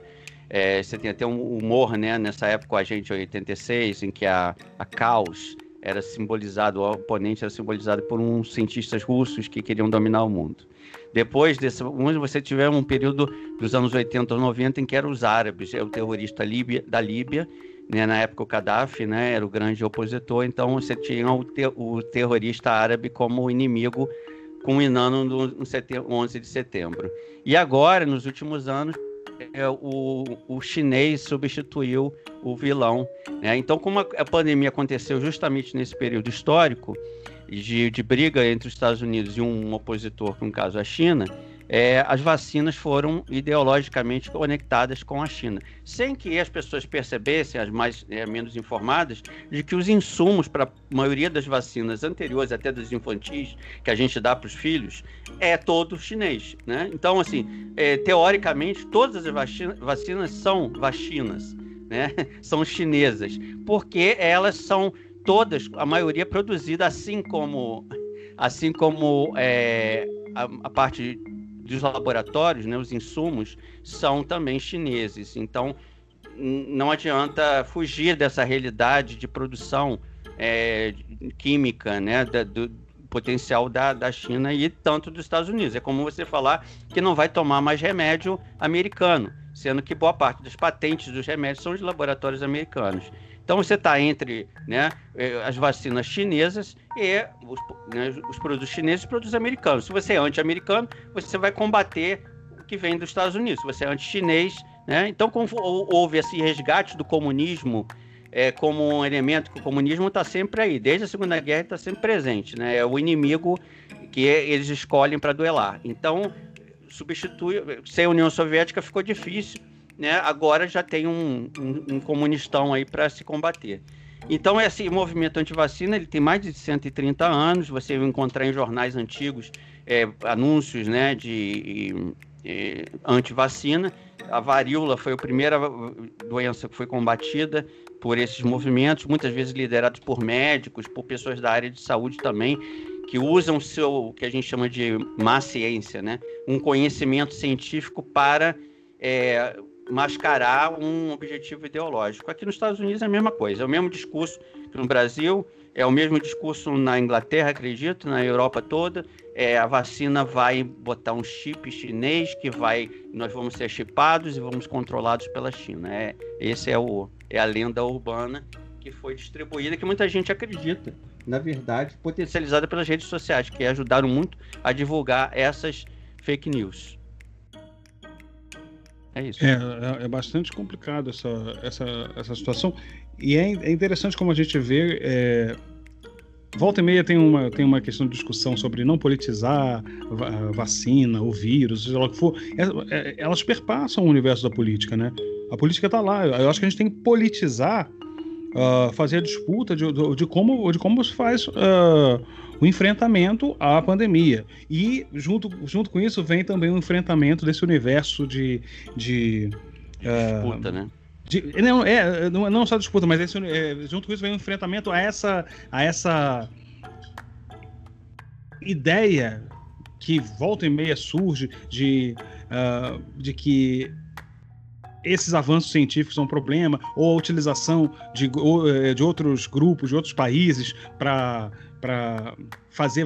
É, você tem até um humor, né? Nessa época, a gente, 86, em que a, a caos era simbolizado, o oponente era simbolizado por uns cientistas russos que queriam dominar o mundo. Depois desse, você tiver um período dos anos 80 ou 90 em que eram os árabes, é o terrorista Líbia, da Líbia, né, na época o Gaddafi né, era o grande opositor, então você tinha o, o terrorista árabe como inimigo, culminando no, no 11 de setembro. E agora, nos últimos anos, o, o chinês substituiu o vilão. Né? Então, como a, pandemia aconteceu justamente nesse período histórico, de, de briga entre os Estados Unidos e um opositor, no caso a China, é, as vacinas foram ideologicamente conectadas com a China, sem que as pessoas percebessem, as mais é, menos informadas, de que os insumos para a maioria das vacinas anteriores, até das infantis, que a gente dá para os filhos, é todo chinês. Né? Então, assim, é, teoricamente, todas as vacinas são vacinas, né? *laughs* são chinesas, porque elas são todas, a maioria produzida assim como assim como é, a, a, parte dos laboratórios, né, os insumos são também chineses. Então não adianta fugir dessa realidade de produção é, química, né, da, do potencial da, da China e tanto dos Estados Unidos. É como você falar que não vai tomar mais remédio americano, sendo que boa parte das patentes dos remédios são de laboratórios americanos. Então você está entre né, eh, as vacinas chinesas e os, né, os produtos chineses e os produtos americanos. Se você é anti-americano, você vai combater o que vem dos Estados Unidos. Se você é anti-chinês, né? Então houve esse resgate do comunismo é, como um elemento que o comunismo está sempre aí, desde a Segunda Guerra está sempre presente, né? É o inimigo que eles escolhem para duelar. Então substitui, sem a União Soviética ficou difícil né, agora já tem um, um, um comunistão aí para se combater. Então, esse movimento anti-vacina ele tem mais de 130 anos. Você vai encontrar em jornais antigos é, anúncios né, de é, anti-vacina. A varíola foi a primeira doença que foi combatida por esses movimentos, muitas vezes liderados por médicos, por pessoas da área de saúde também, que usam o seu, que a gente chama de má ciência, né? um conhecimento científico para é, mascarar um objetivo ideológico. Aqui nos Estados Unidos é a mesma coisa, é o mesmo discurso que no Brasil, é o mesmo discurso na Inglaterra, acredito, na Europa toda. É, a vacina vai botar um chip chinês que vai, nós vamos ser chipados e vamos controlados pela China. É, esse é o é a lenda urbana que foi distribuída que muita gente acredita. Na verdade, potencializada pelas redes sociais, que ajudaram muito a divulgar essas fake news. É isso. É, é, é bastante complicado essa, essa, essa situação. E é, é interessante como a gente vê. É, volta e meia tem uma, tem uma questão de discussão sobre não politizar a vacina, o vírus, seja lá o que for. É, é, elas perpassam o universo da política, né? A política está lá. Eu acho que a gente tem que politizar, uh, fazer a disputa de, de, de, como, de como se faz. Uh, o enfrentamento à pandemia. E junto, junto com isso vem também o enfrentamento desse universo de. de disputa, uh, né? De, não, é, não, não só disputa, mas esse, é, junto com isso vem o enfrentamento a essa, a essa ideia que volta e meia surge de, uh, de que esses avanços científicos são um problema, ou a utilização de, eh, de outros grupos, de outros países, para para fazer,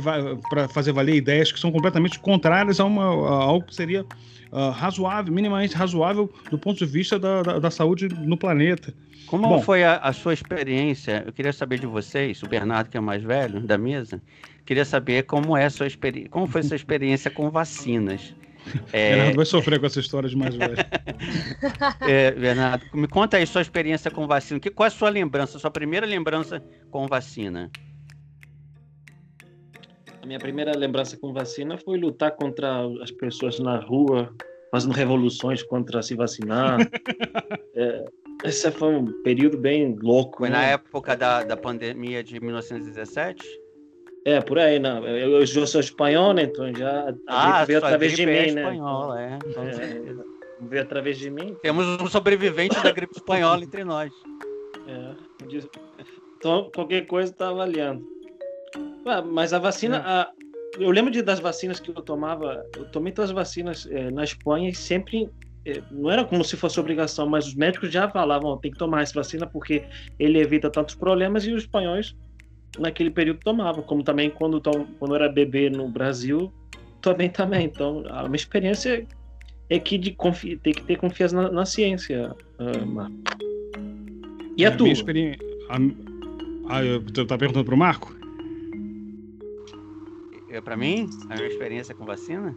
fazer valer ideias que são completamente contrárias a, uma, a algo que seria uh, razoável, minimamente razoável do ponto de vista da, da, da saúde no planeta. Como Bom, foi a, a, sua experiência? Eu queria saber de vocês, o Bernardo, que é mais velho da mesa, queria saber como, é sua experi como foi a sua experiência com vacinas. É... *laughs* Bernardo vai sofrer com essa história de mais velho. *laughs* é, Bernardo, me conta aí sua experiência com vacina. Que, qual é a sua lembrança, sua primeira lembrança com vacina? A minha primeira lembrança com vacina foi lutar contra as pessoas na rua, fazendo revoluções contra se vacinar. *laughs* é, esse foi um período bem louco. Foi né? na época da, da pandemia de 1917? É, por aí, não. Eu, eu já sou espanhol, né? Então já a ah, veio através de mim, é né? Espanhol, é. Então, é, veio através de mim. Temos um sobrevivente da gripe espanhola entre nós. É. Então, qualquer coisa está avaliando. Mas a vacina, é. a, eu lembro de, das vacinas que eu tomava, eu tomei todas as vacinas é, na Espanha e sempre é, não era como se fosse obrigação, mas os médicos já falavam, tem que tomar essa vacina porque ele evita tantos problemas e os espanhóis naquele período tomavam, como também quando quando era bebê no Brasil, também também. Então, a minha experiência é que de confi tem que ter confiança na, na ciência, uh, Marco. E a, a tua? Experi... A... Ah, você tá perguntando pro Marco? Para mim, a minha experiência com vacina?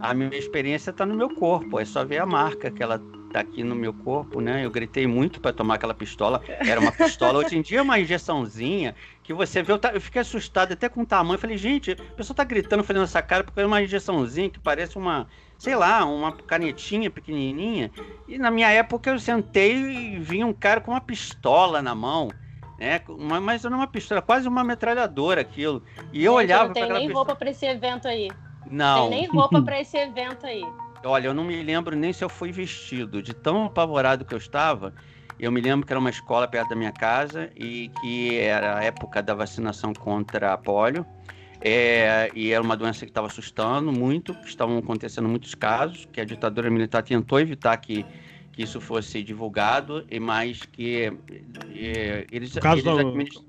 A minha experiência está no meu corpo, é só ver a marca que ela tá aqui no meu corpo, né? Eu gritei muito para tomar aquela pistola. Era uma pistola. Hoje em dia é uma injeçãozinha que você vê. Eu, eu fiquei assustado até com o tamanho. Falei, gente, a pessoa tá gritando, fazendo essa cara porque é uma injeçãozinha que parece uma, sei lá, uma canetinha pequenininha. E na minha época eu sentei e vi um cara com uma pistola na mão. Né? Uma, mas não uma pistola, quase uma metralhadora aquilo. E eu Gente, olhava para aquela Não tem nem roupa para esse evento aí. Não. Tem nem roupa *laughs* para esse evento aí. Olha, eu não me lembro nem se eu fui vestido. De tão apavorado que eu estava, eu me lembro que era uma escola perto da minha casa e que era a época da vacinação contra a polio. É, e era uma doença que estava assustando muito, que estavam acontecendo muitos casos, que a ditadura militar tentou evitar que, que isso fosse divulgado, e mais que é, eles, o caso eles da...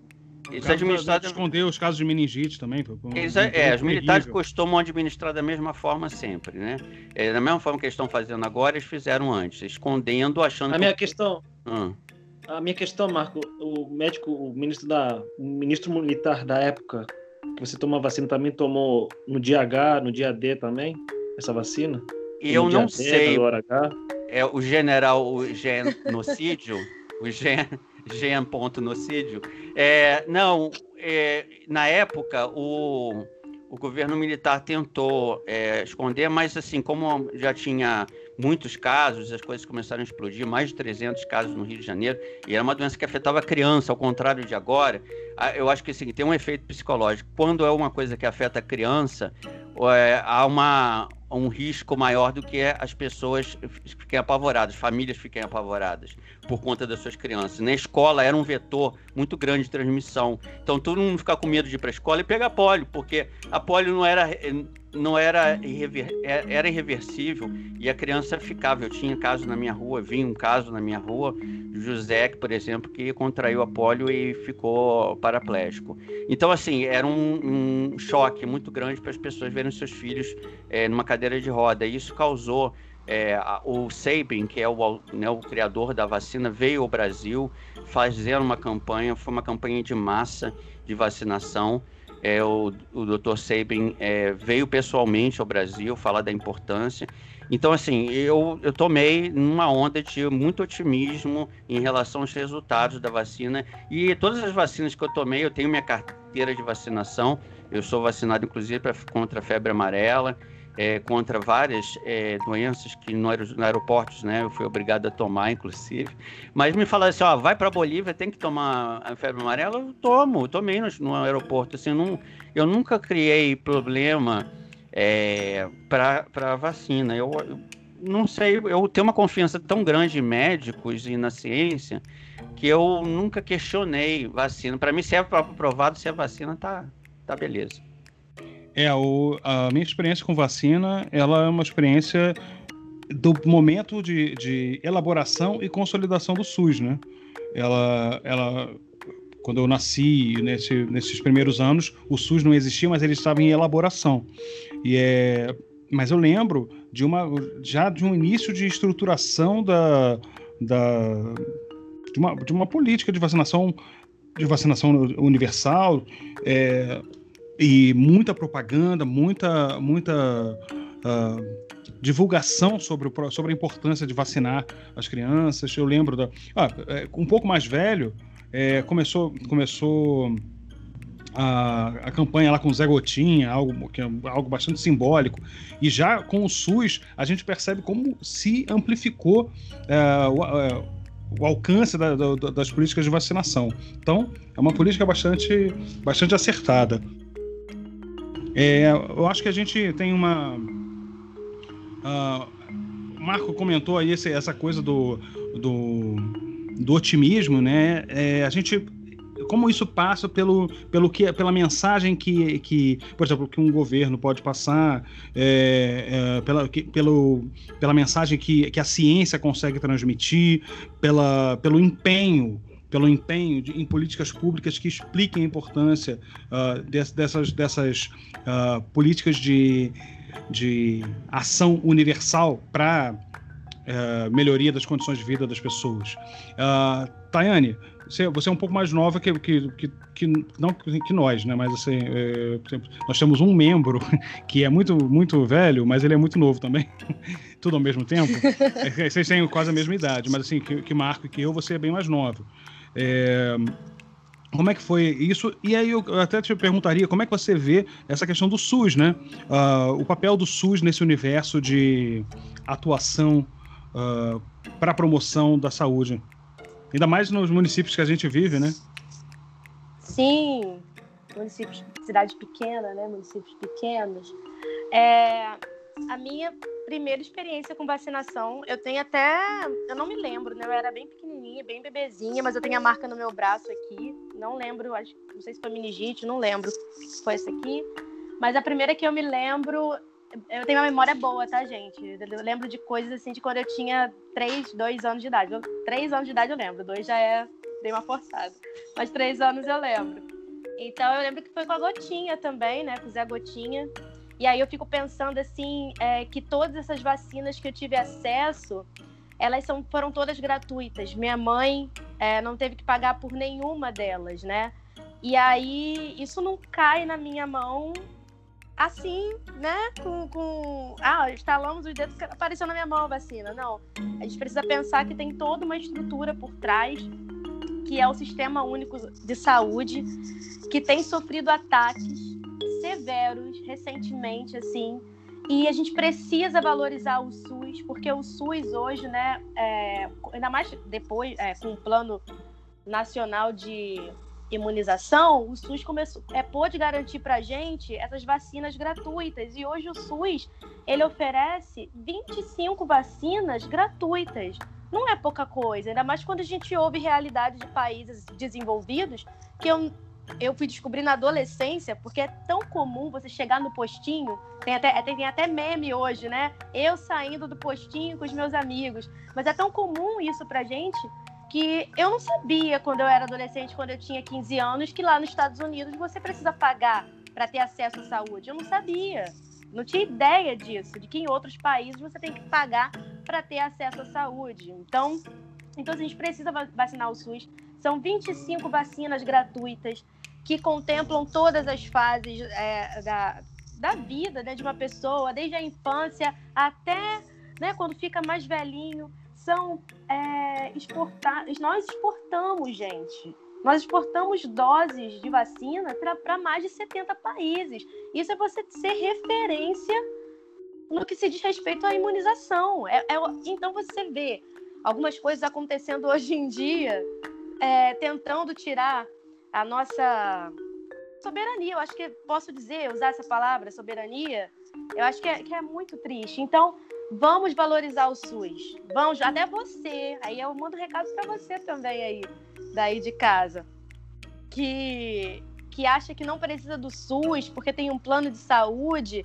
Eles administraram... esconder os casos de meningite também. Eles, é, os militares costumam administrar da mesma forma sempre, né? É, da mesma forma que eles estão fazendo agora, eles fizeram antes, escondendo, achando. A que... minha questão. Hum. A minha questão, Marco, o médico, o ministro da, o ministro militar da época, que você tomou a vacina, também tomou no dia H, no dia D também essa vacina? Eu não D, sei. É o general o genocídio, o gen Jean.nocídio. É, não, é, na época, o, o governo militar tentou é, esconder, mas assim, como já tinha muitos casos, as coisas começaram a explodir, mais de 300 casos no Rio de Janeiro, e era uma doença que afetava a criança, ao contrário de agora, eu acho que assim, tem um efeito psicológico. Quando é uma coisa que afeta a criança, é, há uma, um risco maior do que as pessoas fiquem apavoradas, famílias fiquem apavoradas por conta das suas crianças. Na escola era um vetor muito grande de transmissão. Então todo mundo fica com medo de ir para a escola e pegar polio, porque a polio não era não era, irrever, é, era irreversível e a criança ficava. Eu tinha caso na minha rua, vinha um caso na minha rua, José, por exemplo, que contraiu a polio e ficou paraplégico. Então, assim, era um, um choque muito grande para as pessoas verem seus filhos é, numa cadeira de roda. E isso causou é, o Sabin, que é o, né, o, criador da vacina, veio ao Brasil fazendo uma campanha, foi uma campanha de massa de vacinação. É, o, o Dr. Sabin é, veio pessoalmente ao Brasil falar da importância. Então, assim, eu, eu tomei numa onda de muito otimismo em relação aos resultados da vacina. E todas as vacinas que eu tomei, eu tenho minha carteira de vacinação. Eu sou vacinado, inclusive, pra, contra a febre amarela é, contra várias é, doenças que no, aeroportos, né, eu fui obrigado a tomar, inclusive. Mas me falaram assim, ó, vai para Bolívia, tem que tomar a febre amarela, eu tomo, tomei no, no aeroporto, assim, não, eu nunca criei problema é, para vacina. Eu, eu não sei, eu tenho uma confiança tão grande em médicos e na ciência que eu nunca questionei vacina. Para mim, se é aprovado, se é vacina, tá, tá beleza. É, o, a minha experiência com vacina, ela é uma experiência do momento de, de elaboração e consolidação do SUS, né? Ela, ela quando eu nasci, nesse, nesses primeiros anos, o SUS não existia, mas ele estava em elaboração. E é, mas eu lembro de uma já de um início de estruturação da, da de, uma, de uma política de vacinação de vacinação universal, é, e muita propaganda, muita, muita uh, divulgação sobre, o, sobre a importância de vacinar as crianças. Eu lembro da. Ah, é, um pouco mais velho, é, começou, começou a, a campanha lá com o Zé Gotinha, algo, que é algo bastante simbólico. E já com o SUS, a gente percebe como se amplificou é, o, o alcance da, da, das políticas de vacinação. Então, é uma política bastante, bastante acertada. É, eu acho que a gente tem uma. Uh, o Marco comentou aí esse, essa coisa do, do, do otimismo, né? É, a gente como isso passa pelo, pelo que, pela mensagem que, que, por exemplo, que um governo pode passar, é, é, pela, que, pelo, pela mensagem que, que a ciência consegue transmitir, pela, pelo empenho pelo empenho de, em políticas públicas que expliquem a importância uh, dessas, dessas uh, políticas de, de ação universal para uh, melhoria das condições de vida das pessoas. Uh, Tayane, você, você, é um pouco mais nova que, que, que, que não que nós, né? Mas assim, é, nós temos um membro *laughs* que é muito, muito velho, mas ele é muito novo também. *laughs* Tudo ao mesmo tempo. *laughs* É, vocês têm quase a mesma idade, mas assim, que, que Marco e que eu, você é bem mais novo. É, como é que foi isso? E aí eu até te perguntaria como é que você vê essa questão do SUS, né? Uh, o papel do SUS nesse universo de atuação uh, para a promoção da saúde. Ainda mais nos municípios que a gente vive, né? Sim, municípios, cidades pequenas, né? Municípios pequenos. É, a minha primeira experiência com vacinação, eu tenho até. Eu não me lembro, né? Eu era bem pequenininha, bem bebezinha, mas eu tenho a marca no meu braço aqui. Não lembro, acho, não sei se foi meningite, não lembro se foi essa aqui. Mas a primeira que eu me lembro, eu tenho uma memória boa, tá, gente? Eu lembro de coisas assim de quando eu tinha 3, 2 anos de idade. 3 anos de idade eu lembro, 2 já é bem uma forçada. Mas 3 anos eu lembro. Então eu lembro que foi com a Gotinha também, né? Com Zé Gotinha. E aí eu fico pensando assim, é, que todas essas vacinas que eu tive acesso, elas são, foram todas gratuitas. Minha mãe é, não teve que pagar por nenhuma delas, né? E aí isso não cai na minha mão assim, né? Com, com... Ah, instalamos os dedos, apareceu na minha mão a vacina. Não. A gente precisa pensar que tem toda uma estrutura por trás, que é o Sistema Único de Saúde, que tem sofrido ataques severos recentemente, assim. E a gente precisa valorizar o SUS, porque o SUS hoje, né, é, ainda mais depois, é, com o plano nacional de imunização, o SUS começou, é, pôde garantir para a gente essas vacinas gratuitas. E hoje o SUS ele oferece 25 vacinas gratuitas. Não é pouca coisa, ainda mais quando a gente ouve realidade de países desenvolvidos que eu eu fui descobrir na adolescência, porque é tão comum você chegar no postinho, tem até, é, tem até meme hoje, né? Eu saindo do postinho com os meus amigos. Mas é tão comum isso pra gente que eu não sabia quando eu era adolescente, quando eu tinha 15 anos, que lá nos Estados Unidos você precisa pagar para ter acesso à saúde. Eu não sabia. Não tinha ideia disso, de que em outros países você tem que pagar para ter acesso à saúde. Então, então a gente precisa vacinar o SUS. São 25 vacinas gratuitas que contemplam todas as fases é, da, da vida né, de uma pessoa, desde a infância até né, quando fica mais velhinho. São é, exportados. Nós exportamos, gente. Nós exportamos doses de vacina para mais de 70 países. Isso é você ser referência no que se diz respeito à imunização. É, é, então você vê algumas coisas acontecendo hoje em dia, é, tentando tirar a nossa soberania. Eu acho que posso dizer, usar essa palavra, soberania, eu acho que é, que é muito triste. Então, vamos valorizar o SUS. Vamos, até você. Aí eu mando recado para você também aí, daí de casa. Que, que acha que não precisa do SUS porque tem um plano de saúde.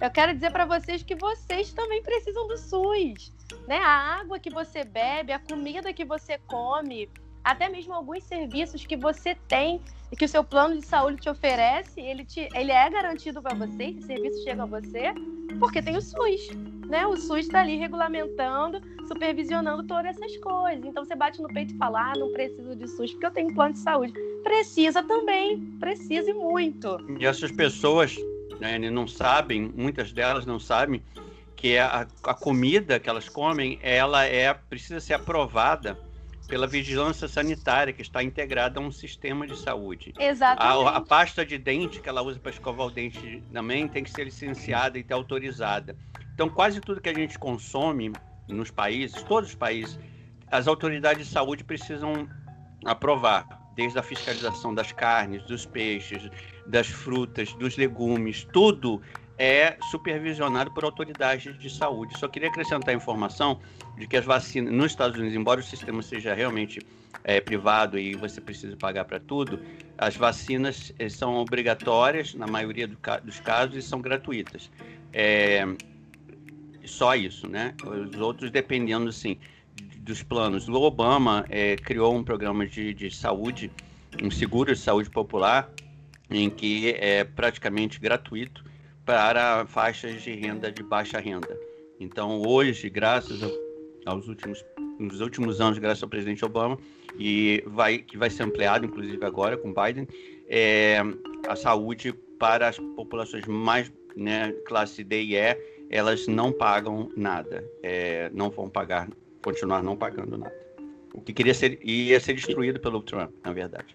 Eu quero dizer para vocês que vocês também precisam do SUS. Né? A água que você bebe, a comida que você come, até mesmo alguns serviços que você tem e que o seu plano de saúde te oferece, ele, te, ele é garantido para você, esse serviço chega a você, porque tem o SUS. Né? O SUS está ali regulamentando, supervisionando todas essas coisas. Então você bate no peito e fala: ah, não preciso de SUS porque eu tenho plano de saúde. Precisa também, precisa e muito. E essas pessoas né, não sabem, muitas delas não sabem, que a, a comida que elas comem, ela é precisa ser aprovada pela vigilância sanitária, que está integrada a um sistema de saúde. Exatamente. A, a pasta de dente que ela usa para escovar o dente também tem que ser licenciada e ter autorizada. Então, quase tudo que a gente consome nos países, todos os países, as autoridades de saúde precisam aprovar, desde a fiscalização das carnes, dos peixes, das frutas, dos legumes, tudo é supervisionado por autoridades de saúde. Só queria acrescentar a informação de que as vacinas nos Estados Unidos, embora o sistema seja realmente é, privado e você precisa pagar para tudo, as vacinas eh, são obrigatórias na maioria do, dos casos e são gratuitas. É, só isso, né? Os outros dependendo, assim, dos planos. O Obama é, criou um programa de, de saúde, um seguro de saúde popular, em que é praticamente gratuito para faixas de renda de baixa renda. Então, hoje, graças aos últimos, nos últimos anos, graças ao presidente Obama, e vai, que vai ser ampliado, inclusive agora com Biden, é, a saúde para as populações mais né, classe D e E, elas não pagam nada, é, não vão pagar, continuar não pagando nada. O que queria ser ia ser destruído pelo Trump, na verdade.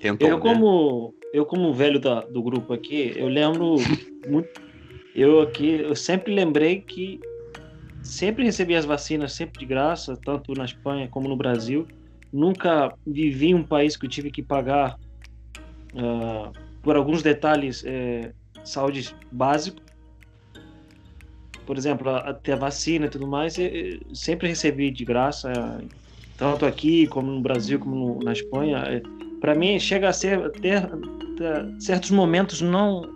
Tentou, eu né? como eu como velho da, do grupo aqui, eu lembro muito, eu aqui eu sempre lembrei que sempre recebi as vacinas sempre de graça, tanto na Espanha como no Brasil. Nunca vivi em um país que eu tive que pagar uh, por alguns detalhes é, saúde básico. Por exemplo, até a vacina e tudo mais, sempre recebi de graça, tanto aqui como no Brasil, como no, na Espanha. É, Para mim, chega a ser até, até certos momentos não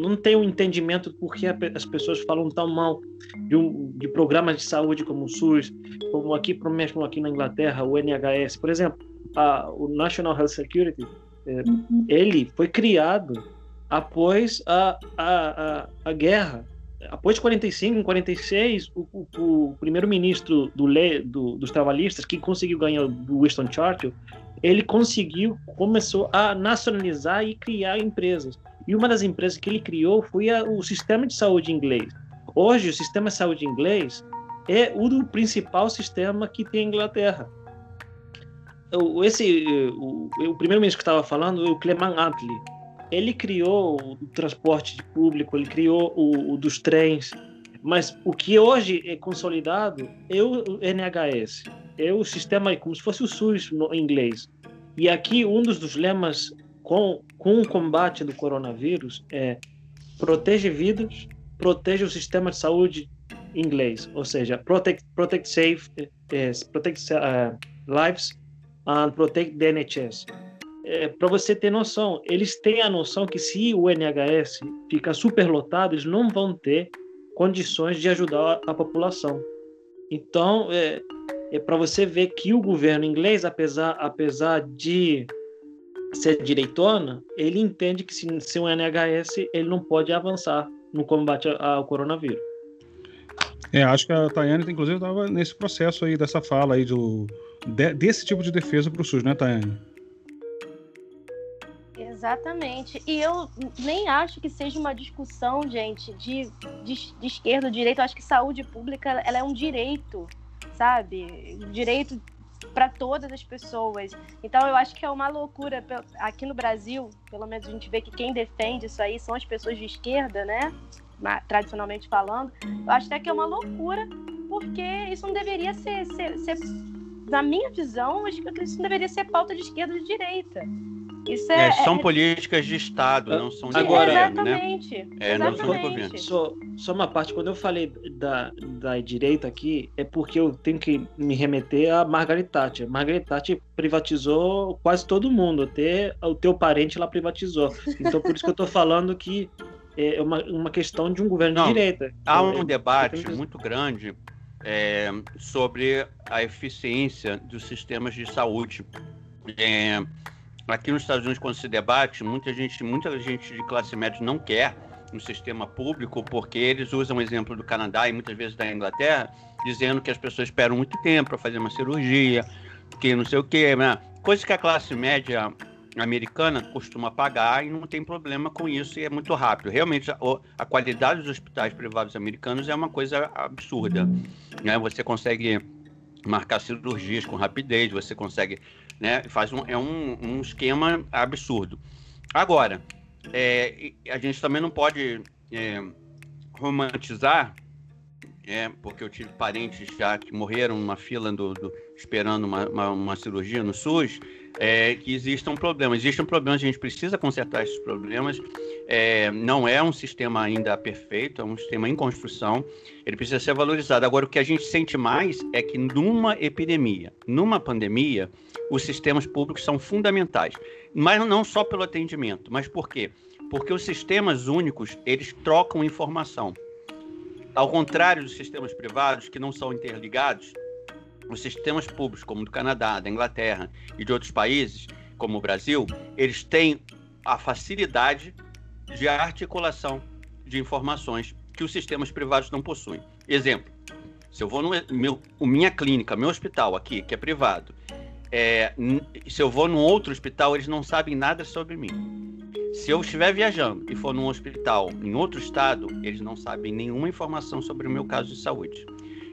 não tenho um entendimento por que as pessoas falam tão mal de, um, de programas de saúde como o SUS, como aqui, mesmo aqui na Inglaterra, o NHS. Por exemplo, a, o National Health Security, é, uhum. ele foi criado após a, a, a, a guerra. Após 45, em 46, o, o, o primeiro-ministro do, do, dos trabalhistas, que conseguiu ganhar do Winston Churchill, ele conseguiu, começou a nacionalizar e criar empresas. E uma das empresas que ele criou foi a, o sistema de saúde inglês. Hoje, o sistema de saúde inglês é o principal sistema que tem a Inglaterra. O, esse, o, o primeiro-ministro que estava falando o Clement Attlee. Ele criou o transporte público, ele criou o, o dos trens, mas o que hoje é consolidado é o NHS, é o sistema como se fosse o SUS no inglês. E aqui um dos, dos lemas com, com o combate do coronavírus é protege vidas, protege o sistema de saúde inglês, ou seja, protect, protect safe, é, protect uh, lives and protect the NHS. É, Para você ter noção, eles têm a noção que se o NHS fica superlotado, eles não vão ter condições de ajudar a, a população. Então, é, é para você ver que o governo inglês, apesar, apesar de ser direitona, ele entende que se, se um NHS ele não pode avançar no combate ao coronavírus. É, acho que a Tayane, inclusive, estava nesse processo aí, dessa fala aí, do, de, desse tipo de defesa para o SUS, né, Tayane? Exatamente. E eu nem acho que seja uma discussão, gente, de, de, de esquerda ou direita. Eu acho que saúde pública ela é um direito, sabe? direito para todas as pessoas. Então eu acho que é uma loucura aqui no Brasil, pelo menos a gente vê que quem defende isso aí são as pessoas de esquerda, né? Tradicionalmente falando. Eu acho até que é uma loucura, porque isso não deveria ser, ser, ser na minha visão, acho que isso não deveria ser pauta de esquerda ou de direita. Isso é, é, são é... políticas de Estado, não são de Agora, exatamente, né? É, exatamente. não são de governo. Só, só uma parte, quando eu falei da, da direita aqui, é porque eu tenho que me remeter a Margaret Thatcher. Margaret Thatcher privatizou quase todo mundo, até o teu parente lá privatizou. Então, por isso que eu estou falando que é uma, uma questão de um governo não, de direita. Há um é, debate que... muito grande é, sobre a eficiência dos sistemas de saúde. É, Aqui nos Estados Unidos, quando se debate, muita gente, muita gente de classe média não quer um sistema público porque eles usam o exemplo do Canadá e muitas vezes da Inglaterra, dizendo que as pessoas esperam muito tempo para fazer uma cirurgia, que não sei o quê, né? coisa que a classe média americana costuma pagar e não tem problema com isso e é muito rápido. Realmente, a, a qualidade dos hospitais privados americanos é uma coisa absurda. Né? Você consegue marcar cirurgias com rapidez, você consegue né? Faz um, é um, um esquema absurdo. Agora, é, a gente também não pode é, romantizar é, porque eu tive parentes já que morreram numa fila do, do esperando uma, uma, uma, cirurgia no SUS, é, que existam problemas. Existem problemas, a gente precisa consertar esses problemas. É, não é um sistema ainda perfeito, é um sistema em construção, ele precisa ser valorizado. Agora, o que a gente sente mais é que numa epidemia, numa pandemia, os sistemas públicos são fundamentais. Mas não só pelo atendimento, mas por quê? Porque os sistemas únicos, eles trocam informação. Ao contrário dos sistemas privados, que não são interligados, os sistemas públicos, como do Canadá, da Inglaterra e de outros países, como o Brasil, eles têm a facilidade de articulação de informações que os sistemas privados não possuem. Exemplo, se eu vou no meu, minha clínica, meu hospital aqui, que é privado, é, se eu vou num outro hospital, eles não sabem nada sobre mim. Se eu estiver viajando e for num hospital em outro estado, eles não sabem nenhuma informação sobre o meu caso de saúde.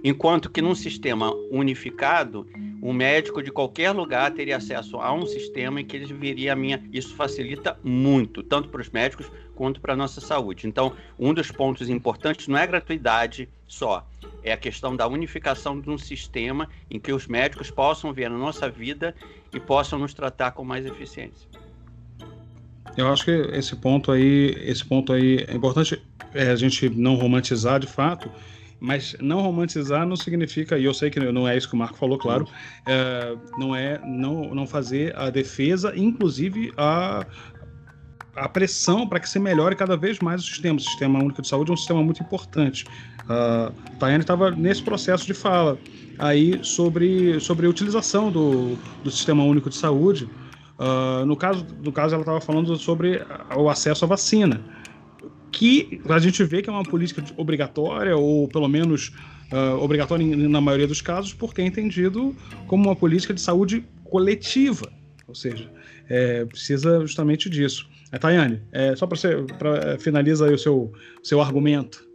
Enquanto que num sistema unificado, um médico de qualquer lugar teria acesso a um sistema em que eles viria a minha. Isso facilita muito, tanto para os médicos quanto para a nossa saúde. Então, um dos pontos importantes não é a gratuidade só, é a questão da unificação de um sistema em que os médicos possam ver a nossa vida e possam nos tratar com mais eficiência. Eu acho que esse ponto aí, esse ponto aí é importante é, a gente não romantizar de fato, mas não romantizar não significa, e eu sei que não é isso que o Marco falou, claro, é, não é não, não fazer a defesa, inclusive a, a pressão para que se melhore cada vez mais o sistema. O Sistema Único de Saúde é um sistema muito importante. A Tayane estava nesse processo de fala aí sobre, sobre a utilização do, do Sistema Único de Saúde Uh, no, caso, no caso, ela estava falando sobre o acesso à vacina, que a gente vê que é uma política obrigatória, ou pelo menos uh, obrigatória na maioria dos casos, porque é entendido como uma política de saúde coletiva. Ou seja, é, precisa justamente disso. É, Tayane, é, só para você finaliza aí o seu, seu argumento.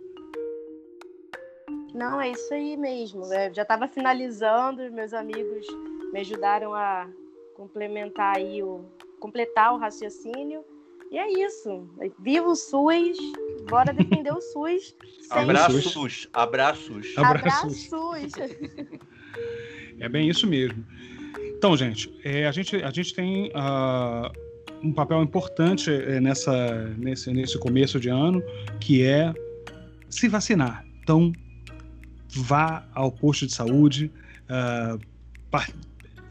Não, é isso aí mesmo. É, já estava finalizando, meus amigos me ajudaram a complementar aí o completar o raciocínio. E é isso. Viva o SUS, bora defender o SUS. *laughs* Abraços, abraços. Abraços. é bem isso mesmo. Então, gente, é, a, gente a gente tem uh, um papel importante é, nessa, nesse, nesse começo de ano, que é se vacinar. Então, vá ao posto de saúde, uh,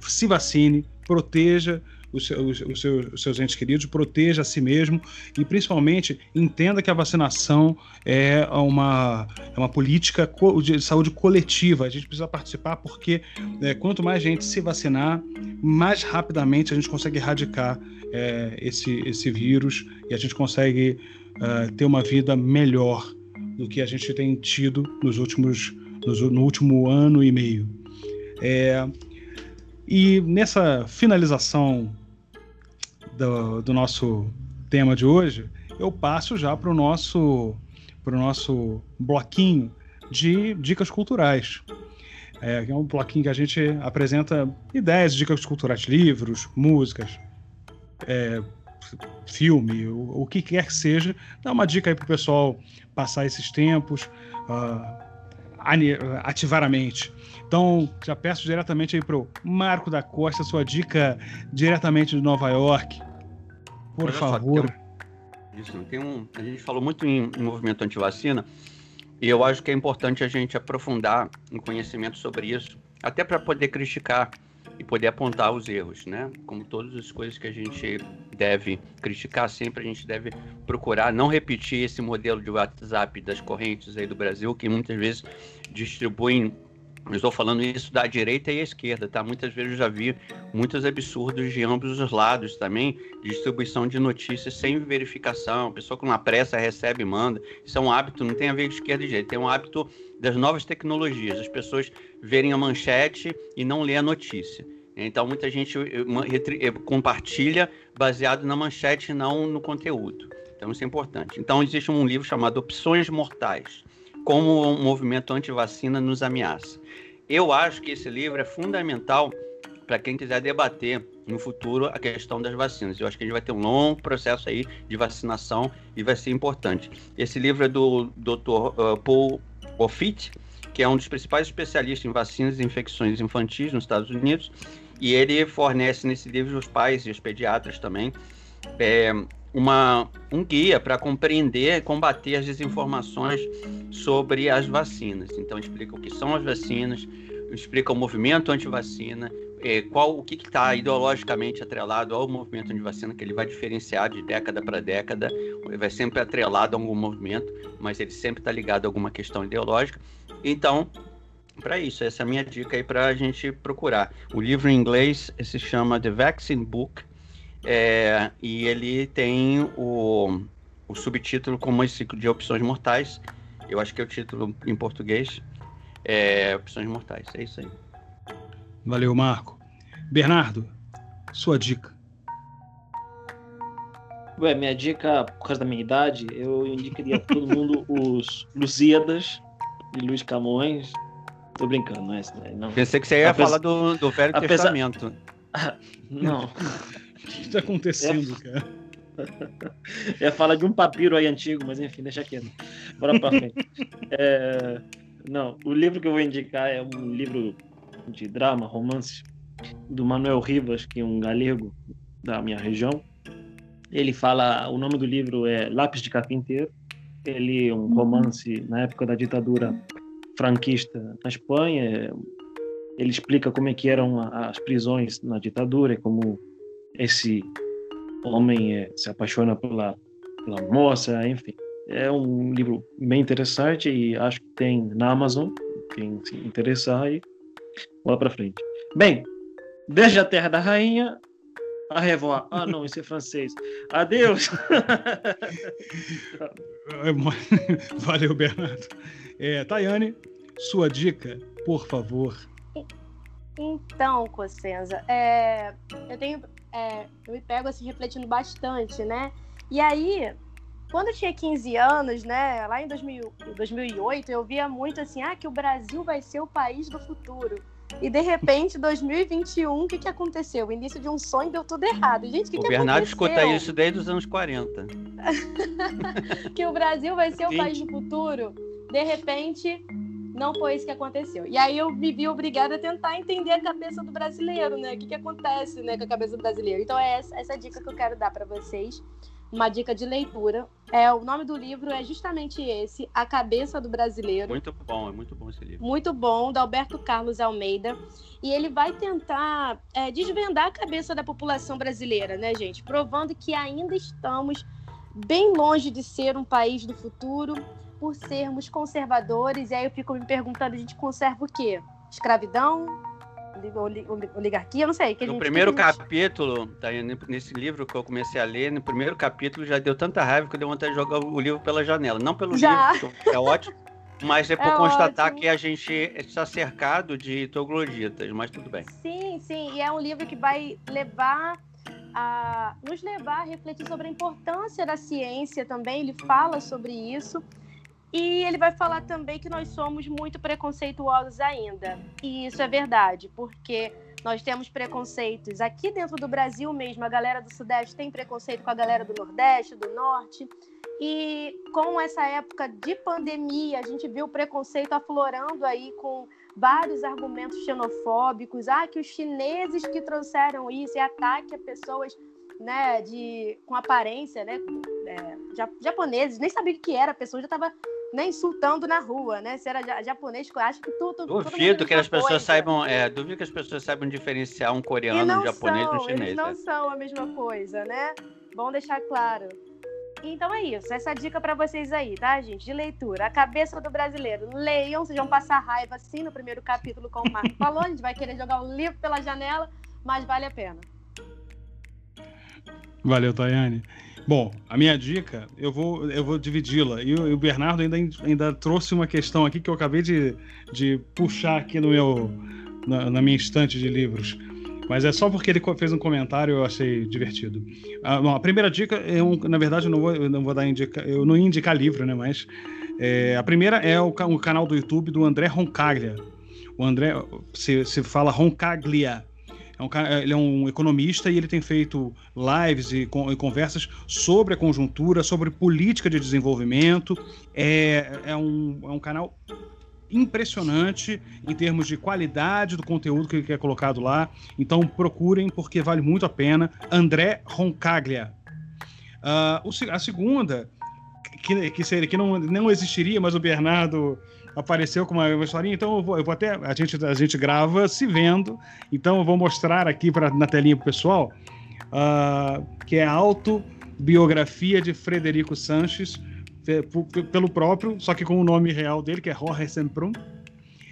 se vacine, proteja os seus, os, seus, os seus entes queridos, proteja a si mesmo e, principalmente, entenda que a vacinação é uma, é uma política de saúde coletiva. A gente precisa participar porque é, quanto mais gente se vacinar, mais rapidamente a gente consegue erradicar é, esse, esse vírus e a gente consegue uh, ter uma vida melhor do que a gente tem tido nos últimos, nos, no último ano e meio. É, e nessa finalização do, do nosso tema de hoje, eu passo já para o nosso, pro nosso bloquinho de dicas culturais. É, é um bloquinho que a gente apresenta ideias, dicas culturais, livros, músicas, é, filme, o, o, que quer que seja. Dá uma dica aí para o pessoal passar esses tempos, uh, ativar a mente. Então, já peço diretamente aí pro Marco da Costa, sua dica diretamente de Nova York. Por Olha favor. Só, um, isso, tem um, a gente falou muito em, em movimento anti-vacina e eu acho que é importante a gente aprofundar em conhecimento sobre isso, até para poder criticar e poder apontar os erros, né? Como todas as coisas que a gente deve criticar sempre, a gente deve procurar não repetir esse modelo de WhatsApp das correntes aí do Brasil, que muitas vezes distribuem eu estou falando isso da direita e à esquerda, tá? Muitas vezes eu já vi muitos absurdos de ambos os lados também, distribuição de notícias sem verificação, pessoa com uma pressa recebe e manda. Isso é um hábito, não tem a ver com esquerda e direita, tem um hábito das novas tecnologias, as pessoas verem a manchete e não ler a notícia. Então muita gente eh, eh, compartilha baseado na manchete e não no conteúdo. Então isso é importante. Então existe um livro chamado Opções Mortais como o movimento anti-vacina nos ameaça. Eu acho que esse livro é fundamental para quem quiser debater no futuro a questão das vacinas. Eu acho que a gente vai ter um longo processo aí de vacinação e vai ser importante. Esse livro é do Dr. Uh, Paul Offit que é um dos principais especialistas em vacinas e infecções infantis nos Estados Unidos, e ele fornece nesse livro os pais e os pediatras também é, uma, um guia para compreender e combater as desinformações sobre as vacinas. Então explica o que são as vacinas, explica o movimento anti-vacina, é, qual o que está ideologicamente atrelado ao movimento anti-vacina, que ele vai diferenciar de década para década, ele vai sempre atrelado a algum movimento, mas ele sempre está ligado a alguma questão ideológica. Então, para isso, essa é a minha dica aí para a gente procurar. O livro em inglês se chama The Vaccine Book, é, e ele tem o, o subtítulo como esse de Opções Mortais. Eu acho que é o título em português. É, Opções Mortais, é isso aí. Valeu, Marco. Bernardo, sua dica. Ué, minha dica, por causa da minha idade, eu indicaria para todo mundo *laughs* os Lusíadas de Luiz Camões. Tô brincando, não é isso? Não. Pensei que você ia falar do, do Velho Apesar... Testamento. *laughs* não. *laughs* O que está acontecendo, é... cara? *laughs* ia falar de um papiro aí antigo, mas enfim, deixa quieto. Bora pra frente. *laughs* É... Não, o livro que eu vou indicar é um livro de drama, romance, do Manuel Rivas, que é um galego da minha região. Ele fala, o nome do livro é Lápis de Carpinteiro. Ele é um uhum. romance na época da ditadura franquista na Espanha. Ele explica como é que eram as prisões na ditadura, como esse homem é, se apaixona pela, pela moça, enfim. É um livro bem interessante e acho que tem na Amazon, quem se interessar aí, bola para frente. Bem, desde a Terra da Rainha, a revoir. Ah, não, isso é francês. Adeus. *laughs* *laughs* Valeu, Bernardo. É, Tayane, sua dica, por favor. Então, Cossenza, é, eu tenho, é, eu me pego assim refletindo bastante, né? E aí, quando eu tinha 15 anos, né, lá em 2000, 2008, eu via muito assim, ah, que o Brasil vai ser o país do futuro. E de repente, 2021, o que, que aconteceu? O início de um sonho deu tudo errado. Gente, o que, o que Bernardo aconteceu? escuta isso desde os anos 40. *laughs* que o Brasil vai ser o país do futuro. De repente, não foi isso que aconteceu. E aí eu me vi obrigada a tentar entender a cabeça do brasileiro, né? O que, que acontece né, com a cabeça do brasileiro. Então é essa, essa dica que eu quero dar para vocês uma dica de leitura. É, o nome do livro é justamente esse, A Cabeça do Brasileiro. Muito bom, é muito bom esse livro. Muito bom, do Alberto Carlos Almeida. E ele vai tentar é, desvendar a cabeça da população brasileira, né, gente? Provando que ainda estamos bem longe de ser um país do futuro por sermos conservadores. E aí eu fico me perguntando, a gente conserva o quê? Escravidão? oligarquia, não sei. Que no gente, primeiro que gente... capítulo, tá, nesse livro que eu comecei a ler, no primeiro capítulo já deu tanta raiva que eu dei vontade de jogar o livro pela janela. Não pelo já. livro, que é ótimo, mas é *laughs* por é constatar ótimo. que a gente está cercado de trogloditas, mas tudo bem. Sim, sim, e é um livro que vai levar a nos levar a refletir sobre a importância da ciência também. Ele fala sobre isso. E ele vai falar também que nós somos muito preconceituosos ainda. E isso é verdade, porque nós temos preconceitos aqui dentro do Brasil mesmo. A galera do Sudeste tem preconceito com a galera do Nordeste, do Norte. E com essa época de pandemia, a gente viu o preconceito aflorando aí com vários argumentos xenofóbicos. Ah, que os chineses que trouxeram isso e ataque a pessoas né, de, com aparência, né, é, japoneses, nem sabia o que era, a pessoa já estava né, insultando na rua, né? Se era japonês, eu acho que tudo. Duvido que as pessoas coisa. saibam, é, duvido que as pessoas saibam diferenciar um coreano, um japonês são, um chinês. Eles não né? são a mesma coisa, né? Bom deixar claro. Então é isso, essa dica para vocês aí, tá, gente? De leitura. A cabeça do brasileiro. Leiam, vocês vão passar raiva sim no primeiro capítulo, como o Marco falou. A gente vai querer jogar o livro pela janela, mas vale a pena. Valeu, Tayane. Bom, a minha dica, eu vou, eu vou dividi-la. E, o Bernardo ainda, ainda trouxe uma questão aqui que eu acabei de, de puxar aqui no meu, na, na minha estante de livros. Mas é só porque ele fez um comentário eu achei divertido. Ah, bom, a primeira dica, eu, na verdade, eu não vou, eu não vou dar indica, eu não indicar livro, né? Mas é, a primeira é o, o, canal do YouTube do André Roncaglia. O André se, se fala Roncaglia. É um, ele é um economista e ele tem feito lives e, e, conversas sobre a conjuntura, sobre política de desenvolvimento. É, é, um, é um canal impressionante em termos de qualidade do conteúdo que é colocado lá. Então procurem, porque vale muito a pena. André Roncaglia. Uh, a segunda, que, que, seria, que não, não existiria, mas o Bernardo apareceu com uma, historinha, então eu vou, eu vou, até. A gente, a gente grava se vendo, então eu vou mostrar aqui pra, na telinha pro pessoal, uh, que é a autobiografia de Frederico Sanches, pelo próprio, só que com o nome real dele, que é Jorge Semprún,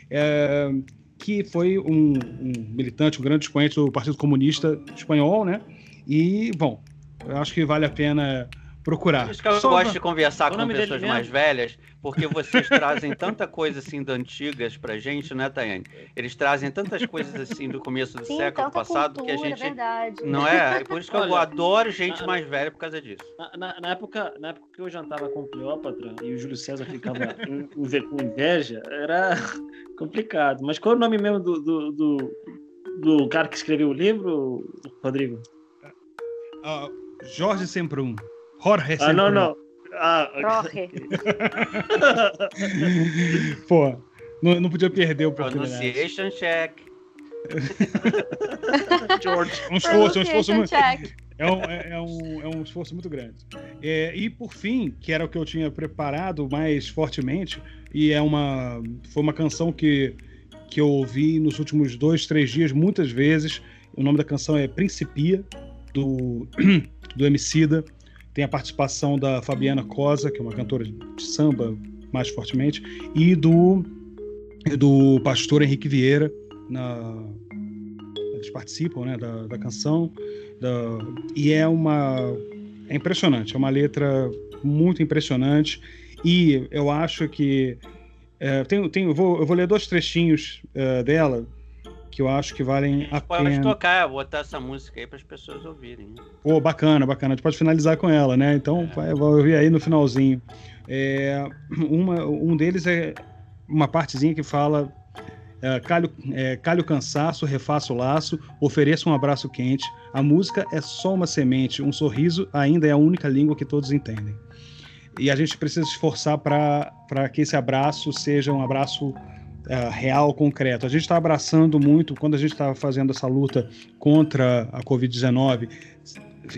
é, que foi um, um, militante, um grande expoente do Partido Comunista Espanhol, né? E, bom, eu acho que vale a pena procurar. Por isso que eu Só gosto de conversar com pessoas mais velhas, porque vocês *laughs* trazem tanta coisa assim da antigas pra gente, né, Tayane? Eles trazem tantas coisas assim do começo do Sim, século passado cultura, que a gente. Verdade. Não é? Por isso que Olha, eu adoro gente na, mais velha por causa disso. Na, na, na, época, na época que eu jantava com Cleópatra e o Júlio César ficava com inveja, era *laughs* complicado. Mas qual é o nome mesmo do, do, do, do cara que escreveu o livro, Rodrigo? Uh, Jorge Semprún. Jorge Ah, não, não. Ah, Jorge. Pô, não, não podia perder o Pronunciation check. *laughs* George. Um esforço, um esforço muito. É um, é, é, um, é um esforço muito grande. É, e por fim, que era o que eu tinha preparado mais fortemente, e é uma. Foi uma canção que, que eu ouvi nos últimos dois, três dias, muitas vezes. O nome da canção é Principia, do, *clears throat* do Emicida. Tem a participação da Fabiana Cosa, que é uma cantora de samba mais fortemente, e do, do pastor Henrique Vieira. Na, eles participam né, da, da canção. Da, e é uma. É impressionante, é uma letra muito impressionante. E eu acho que. É, tem, eu, vou, eu vou ler dois trechinhos uh, dela que eu acho que valem a pode pena. Pode tocar, botar essa música aí para as pessoas ouvirem. Né? Pô, bacana, bacana. A gente pode finalizar com ela, né? Então, é. vai, vou ouvir aí no finalzinho. É, uma, um deles é uma partezinha que fala é, calho, é, calho cansaço, refaço o laço, ofereça um abraço quente. A música é só uma semente, um sorriso ainda é a única língua que todos entendem. E a gente precisa se esforçar para que esse abraço seja um abraço uh, real, concreto. A gente está abraçando muito, quando a gente estava fazendo essa luta contra a Covid-19,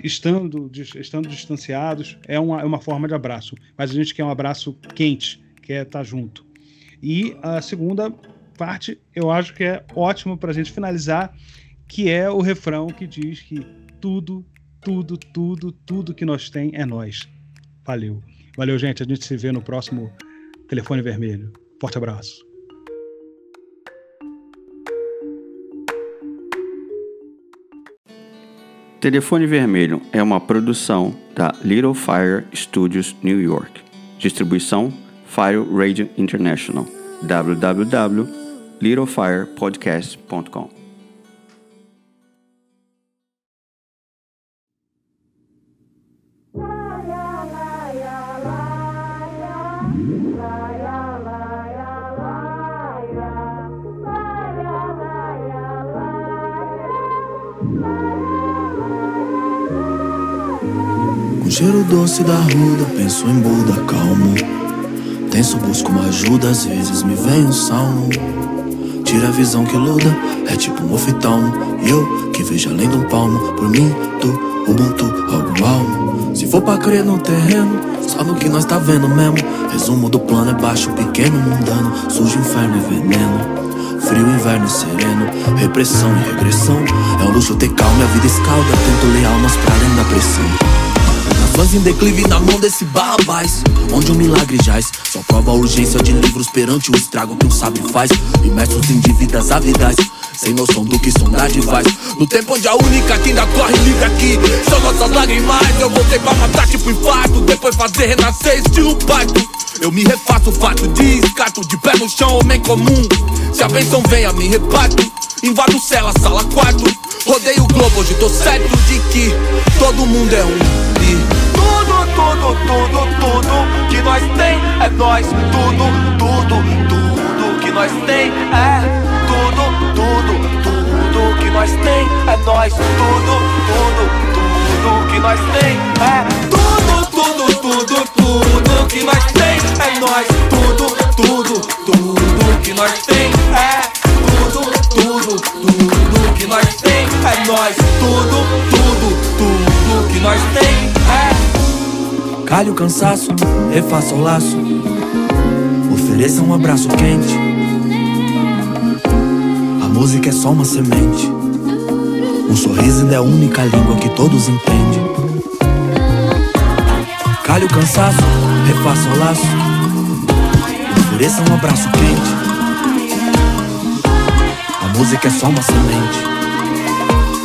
estando, estando distanciados, é uma, é uma forma de abraço. Mas a gente quer um abraço quente, quer estar tá junto. E a segunda parte, eu acho que é ótimo para a gente finalizar, que é o refrão que diz que tudo, tudo, tudo, tudo que nós tem é nós. Valeu. Valeu, gente. A gente se vê no próximo Telefone Vermelho. Forte abraço. Telefone Vermelho é uma produção da Little Fire Studios New York. Distribuição Fire Radio International. www.littlefirepodcast.com cheiro doce da ruda, penso em Buda calmo. Tenso, busco uma ajuda, às vezes me vem um salmo. Tira a visão que luda, é tipo um oftalmo. E eu que vejo além de um palmo, por mim, tu, Ubuntu, algo almo. Se for pra crer no terreno, só no que nós tá vendo mesmo. Resumo do plano é baixo, pequeno, mundano. Sujo, inferno e veneno. Frio, inverno e sereno. Repressão e regressão. É um luxo ter calma, a vida escalda. Tento ler almas pra além da pressão. Nações em declive na mão desse barrabás Onde o milagre jaz. Só prova a urgência de livros perante o estrago que um sabre faz. Imersos em dívidas avidais sem noção do que sondagem faz. No tempo onde a única que ainda corre livre aqui São nossas lágrimas. Eu voltei pra matar tipo infarto. Depois fazer renascer estilo pacto. Eu me refaço fato de escato De pé no chão, homem comum. Se a bênção vem a me reparto Invado cela, sala, quarto Rodei o globo, hoje tô certo de que Todo mundo é um tudo, tudo, tudo que nós tem é nós. Tudo, tudo, tudo que nós tem é tudo, tudo, tudo que nós tem é nós. Tudo, tudo, tudo que nós tem é tudo, tudo, tudo, tudo que nós tem é nós. Tudo, tudo, tudo nós tem é tudo, tudo, tudo que nós tem é nós. Tudo, tudo, tudo que nós tem é. Calhe o cansaço, refaça o laço. Ofereça um abraço quente. A música é só uma semente. Um sorriso ainda é a única língua que todos entendem. Calhe o cansaço, refaça o laço. Ofereça um abraço quente. A música é só uma semente.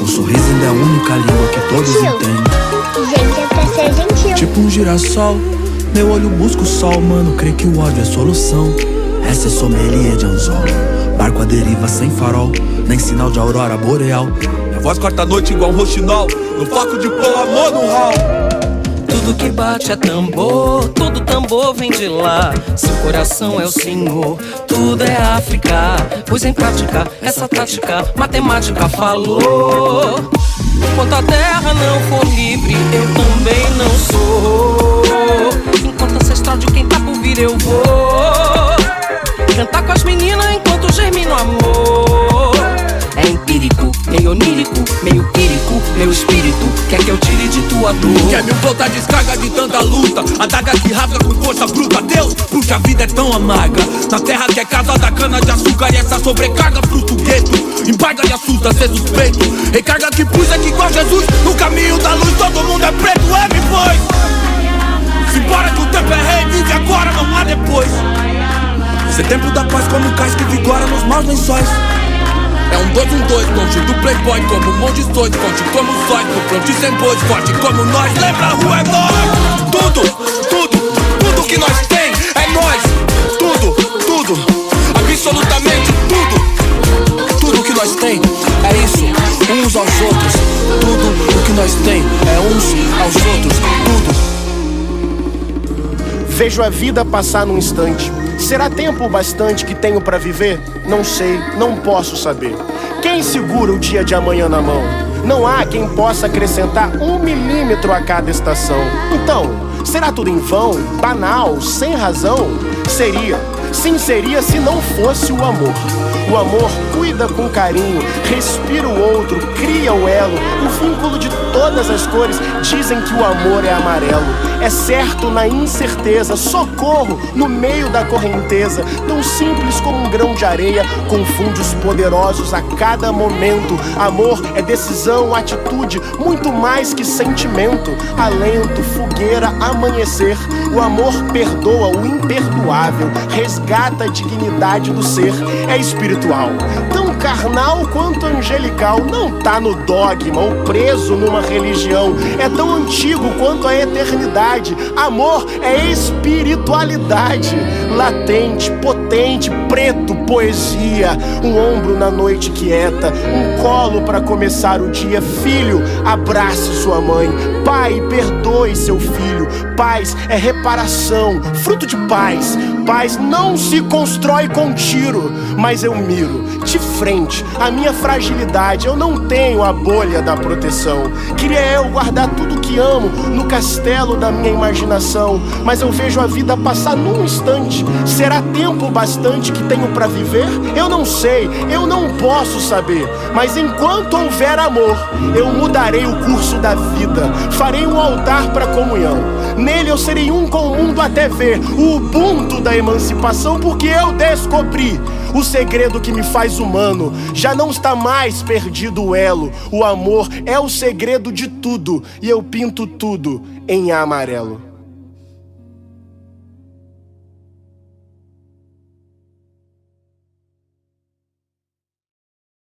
Um sorriso ainda é a única língua que todos entendem. Gente, é pra ser gentil. Tipo um girassol, meu olho busca o sol, mano. Creio que o ódio é solução. Essa é sommelier de anzol. Barco à deriva sem farol, nem sinal de aurora boreal. Minha voz corta a noite igual um roxinol. No foco de pôr amor no hall. Tudo que bate é tambor, todo tambor vem de lá. Seu coração é o Senhor, tudo é África. Pois em prática, essa tática, matemática falou. Enquanto a terra não for livre, eu também não sou. Enquanto ancestral de quem tá por vir, eu vou. Cantar com as meninas enquanto germina o amor. É empírico, meio onírico, meio quírico, meu espírito quer que eu tire de tua dor. Quer me voltar descarga de tanta luta Adaga que rasga com força bruta. Deus, porque a vida é tão amarga. Na terra que é casa da cana de açúcar E essa sobrecarga fruto gueto. Embarga e assusta ser suspeito. Recarga que puxa que igual Jesus No caminho da luz todo mundo é preto É, me foi. Simbora que o tempo é rei Vive agora, não há depois. Ser da paz como cais que vigora nos maus lençóis é um dois, um dois, longe do playboy Como um monte de sonhos, forte como sóis No front sem bois, forte como nós. Lembra, a rua é nós. Tudo, tudo, tudo que nós tem É nós, tudo, tudo Absolutamente tudo. Tudo que nós tem é isso Uns aos outros. Tudo o que nós tem é uns aos outros. Tudo. Vejo a vida passar num instante. Será tempo bastante que tenho pra viver? Não sei, não posso saber. Quem segura o dia de amanhã na mão? Não há quem possa acrescentar um milímetro a cada estação. Então, será tudo em vão, banal, sem razão? Seria. Sim, seria se não fosse o amor. O amor cuida com carinho, respira o outro, cria o elo, o vínculo de todas as cores. Dizem que o amor é amarelo. É certo na incerteza, socorro no meio da correnteza. Tão simples como um grão de areia, confunde os poderosos a cada momento. Amor é decisão, atitude, muito mais que sentimento. Alento, fogueira, amanhecer. O amor perdoa o imperdoável, resgata a dignidade do ser. É espiritual, tão carnal quanto angelical. Não tá no dogma ou preso numa religião. É tão antigo quanto a eternidade. Amor é espiritualidade, latente, potente, preto, poesia. Um ombro na noite quieta, um colo para começar o dia. Filho, abrace sua mãe. Pai, perdoe seu filho. Paz é reparação, fruto de paz. Paz não se constrói com tiro, mas eu miro de frente a minha fragilidade. Eu não tenho a bolha da proteção. Queria eu guardar tudo que amo no castelo da minha imaginação, mas eu vejo a vida passar num instante. Será tempo bastante que tenho para viver? Eu não sei, eu não posso saber. Mas enquanto houver amor, eu mudarei o curso da vida. Farei um altar para comunhão. Nele eu serei um com o mundo até ver o ubuntu emancipação, porque eu descobri o segredo que me faz humano. Já não está mais perdido o elo. O amor é o segredo de tudo e eu pinto tudo em amarelo.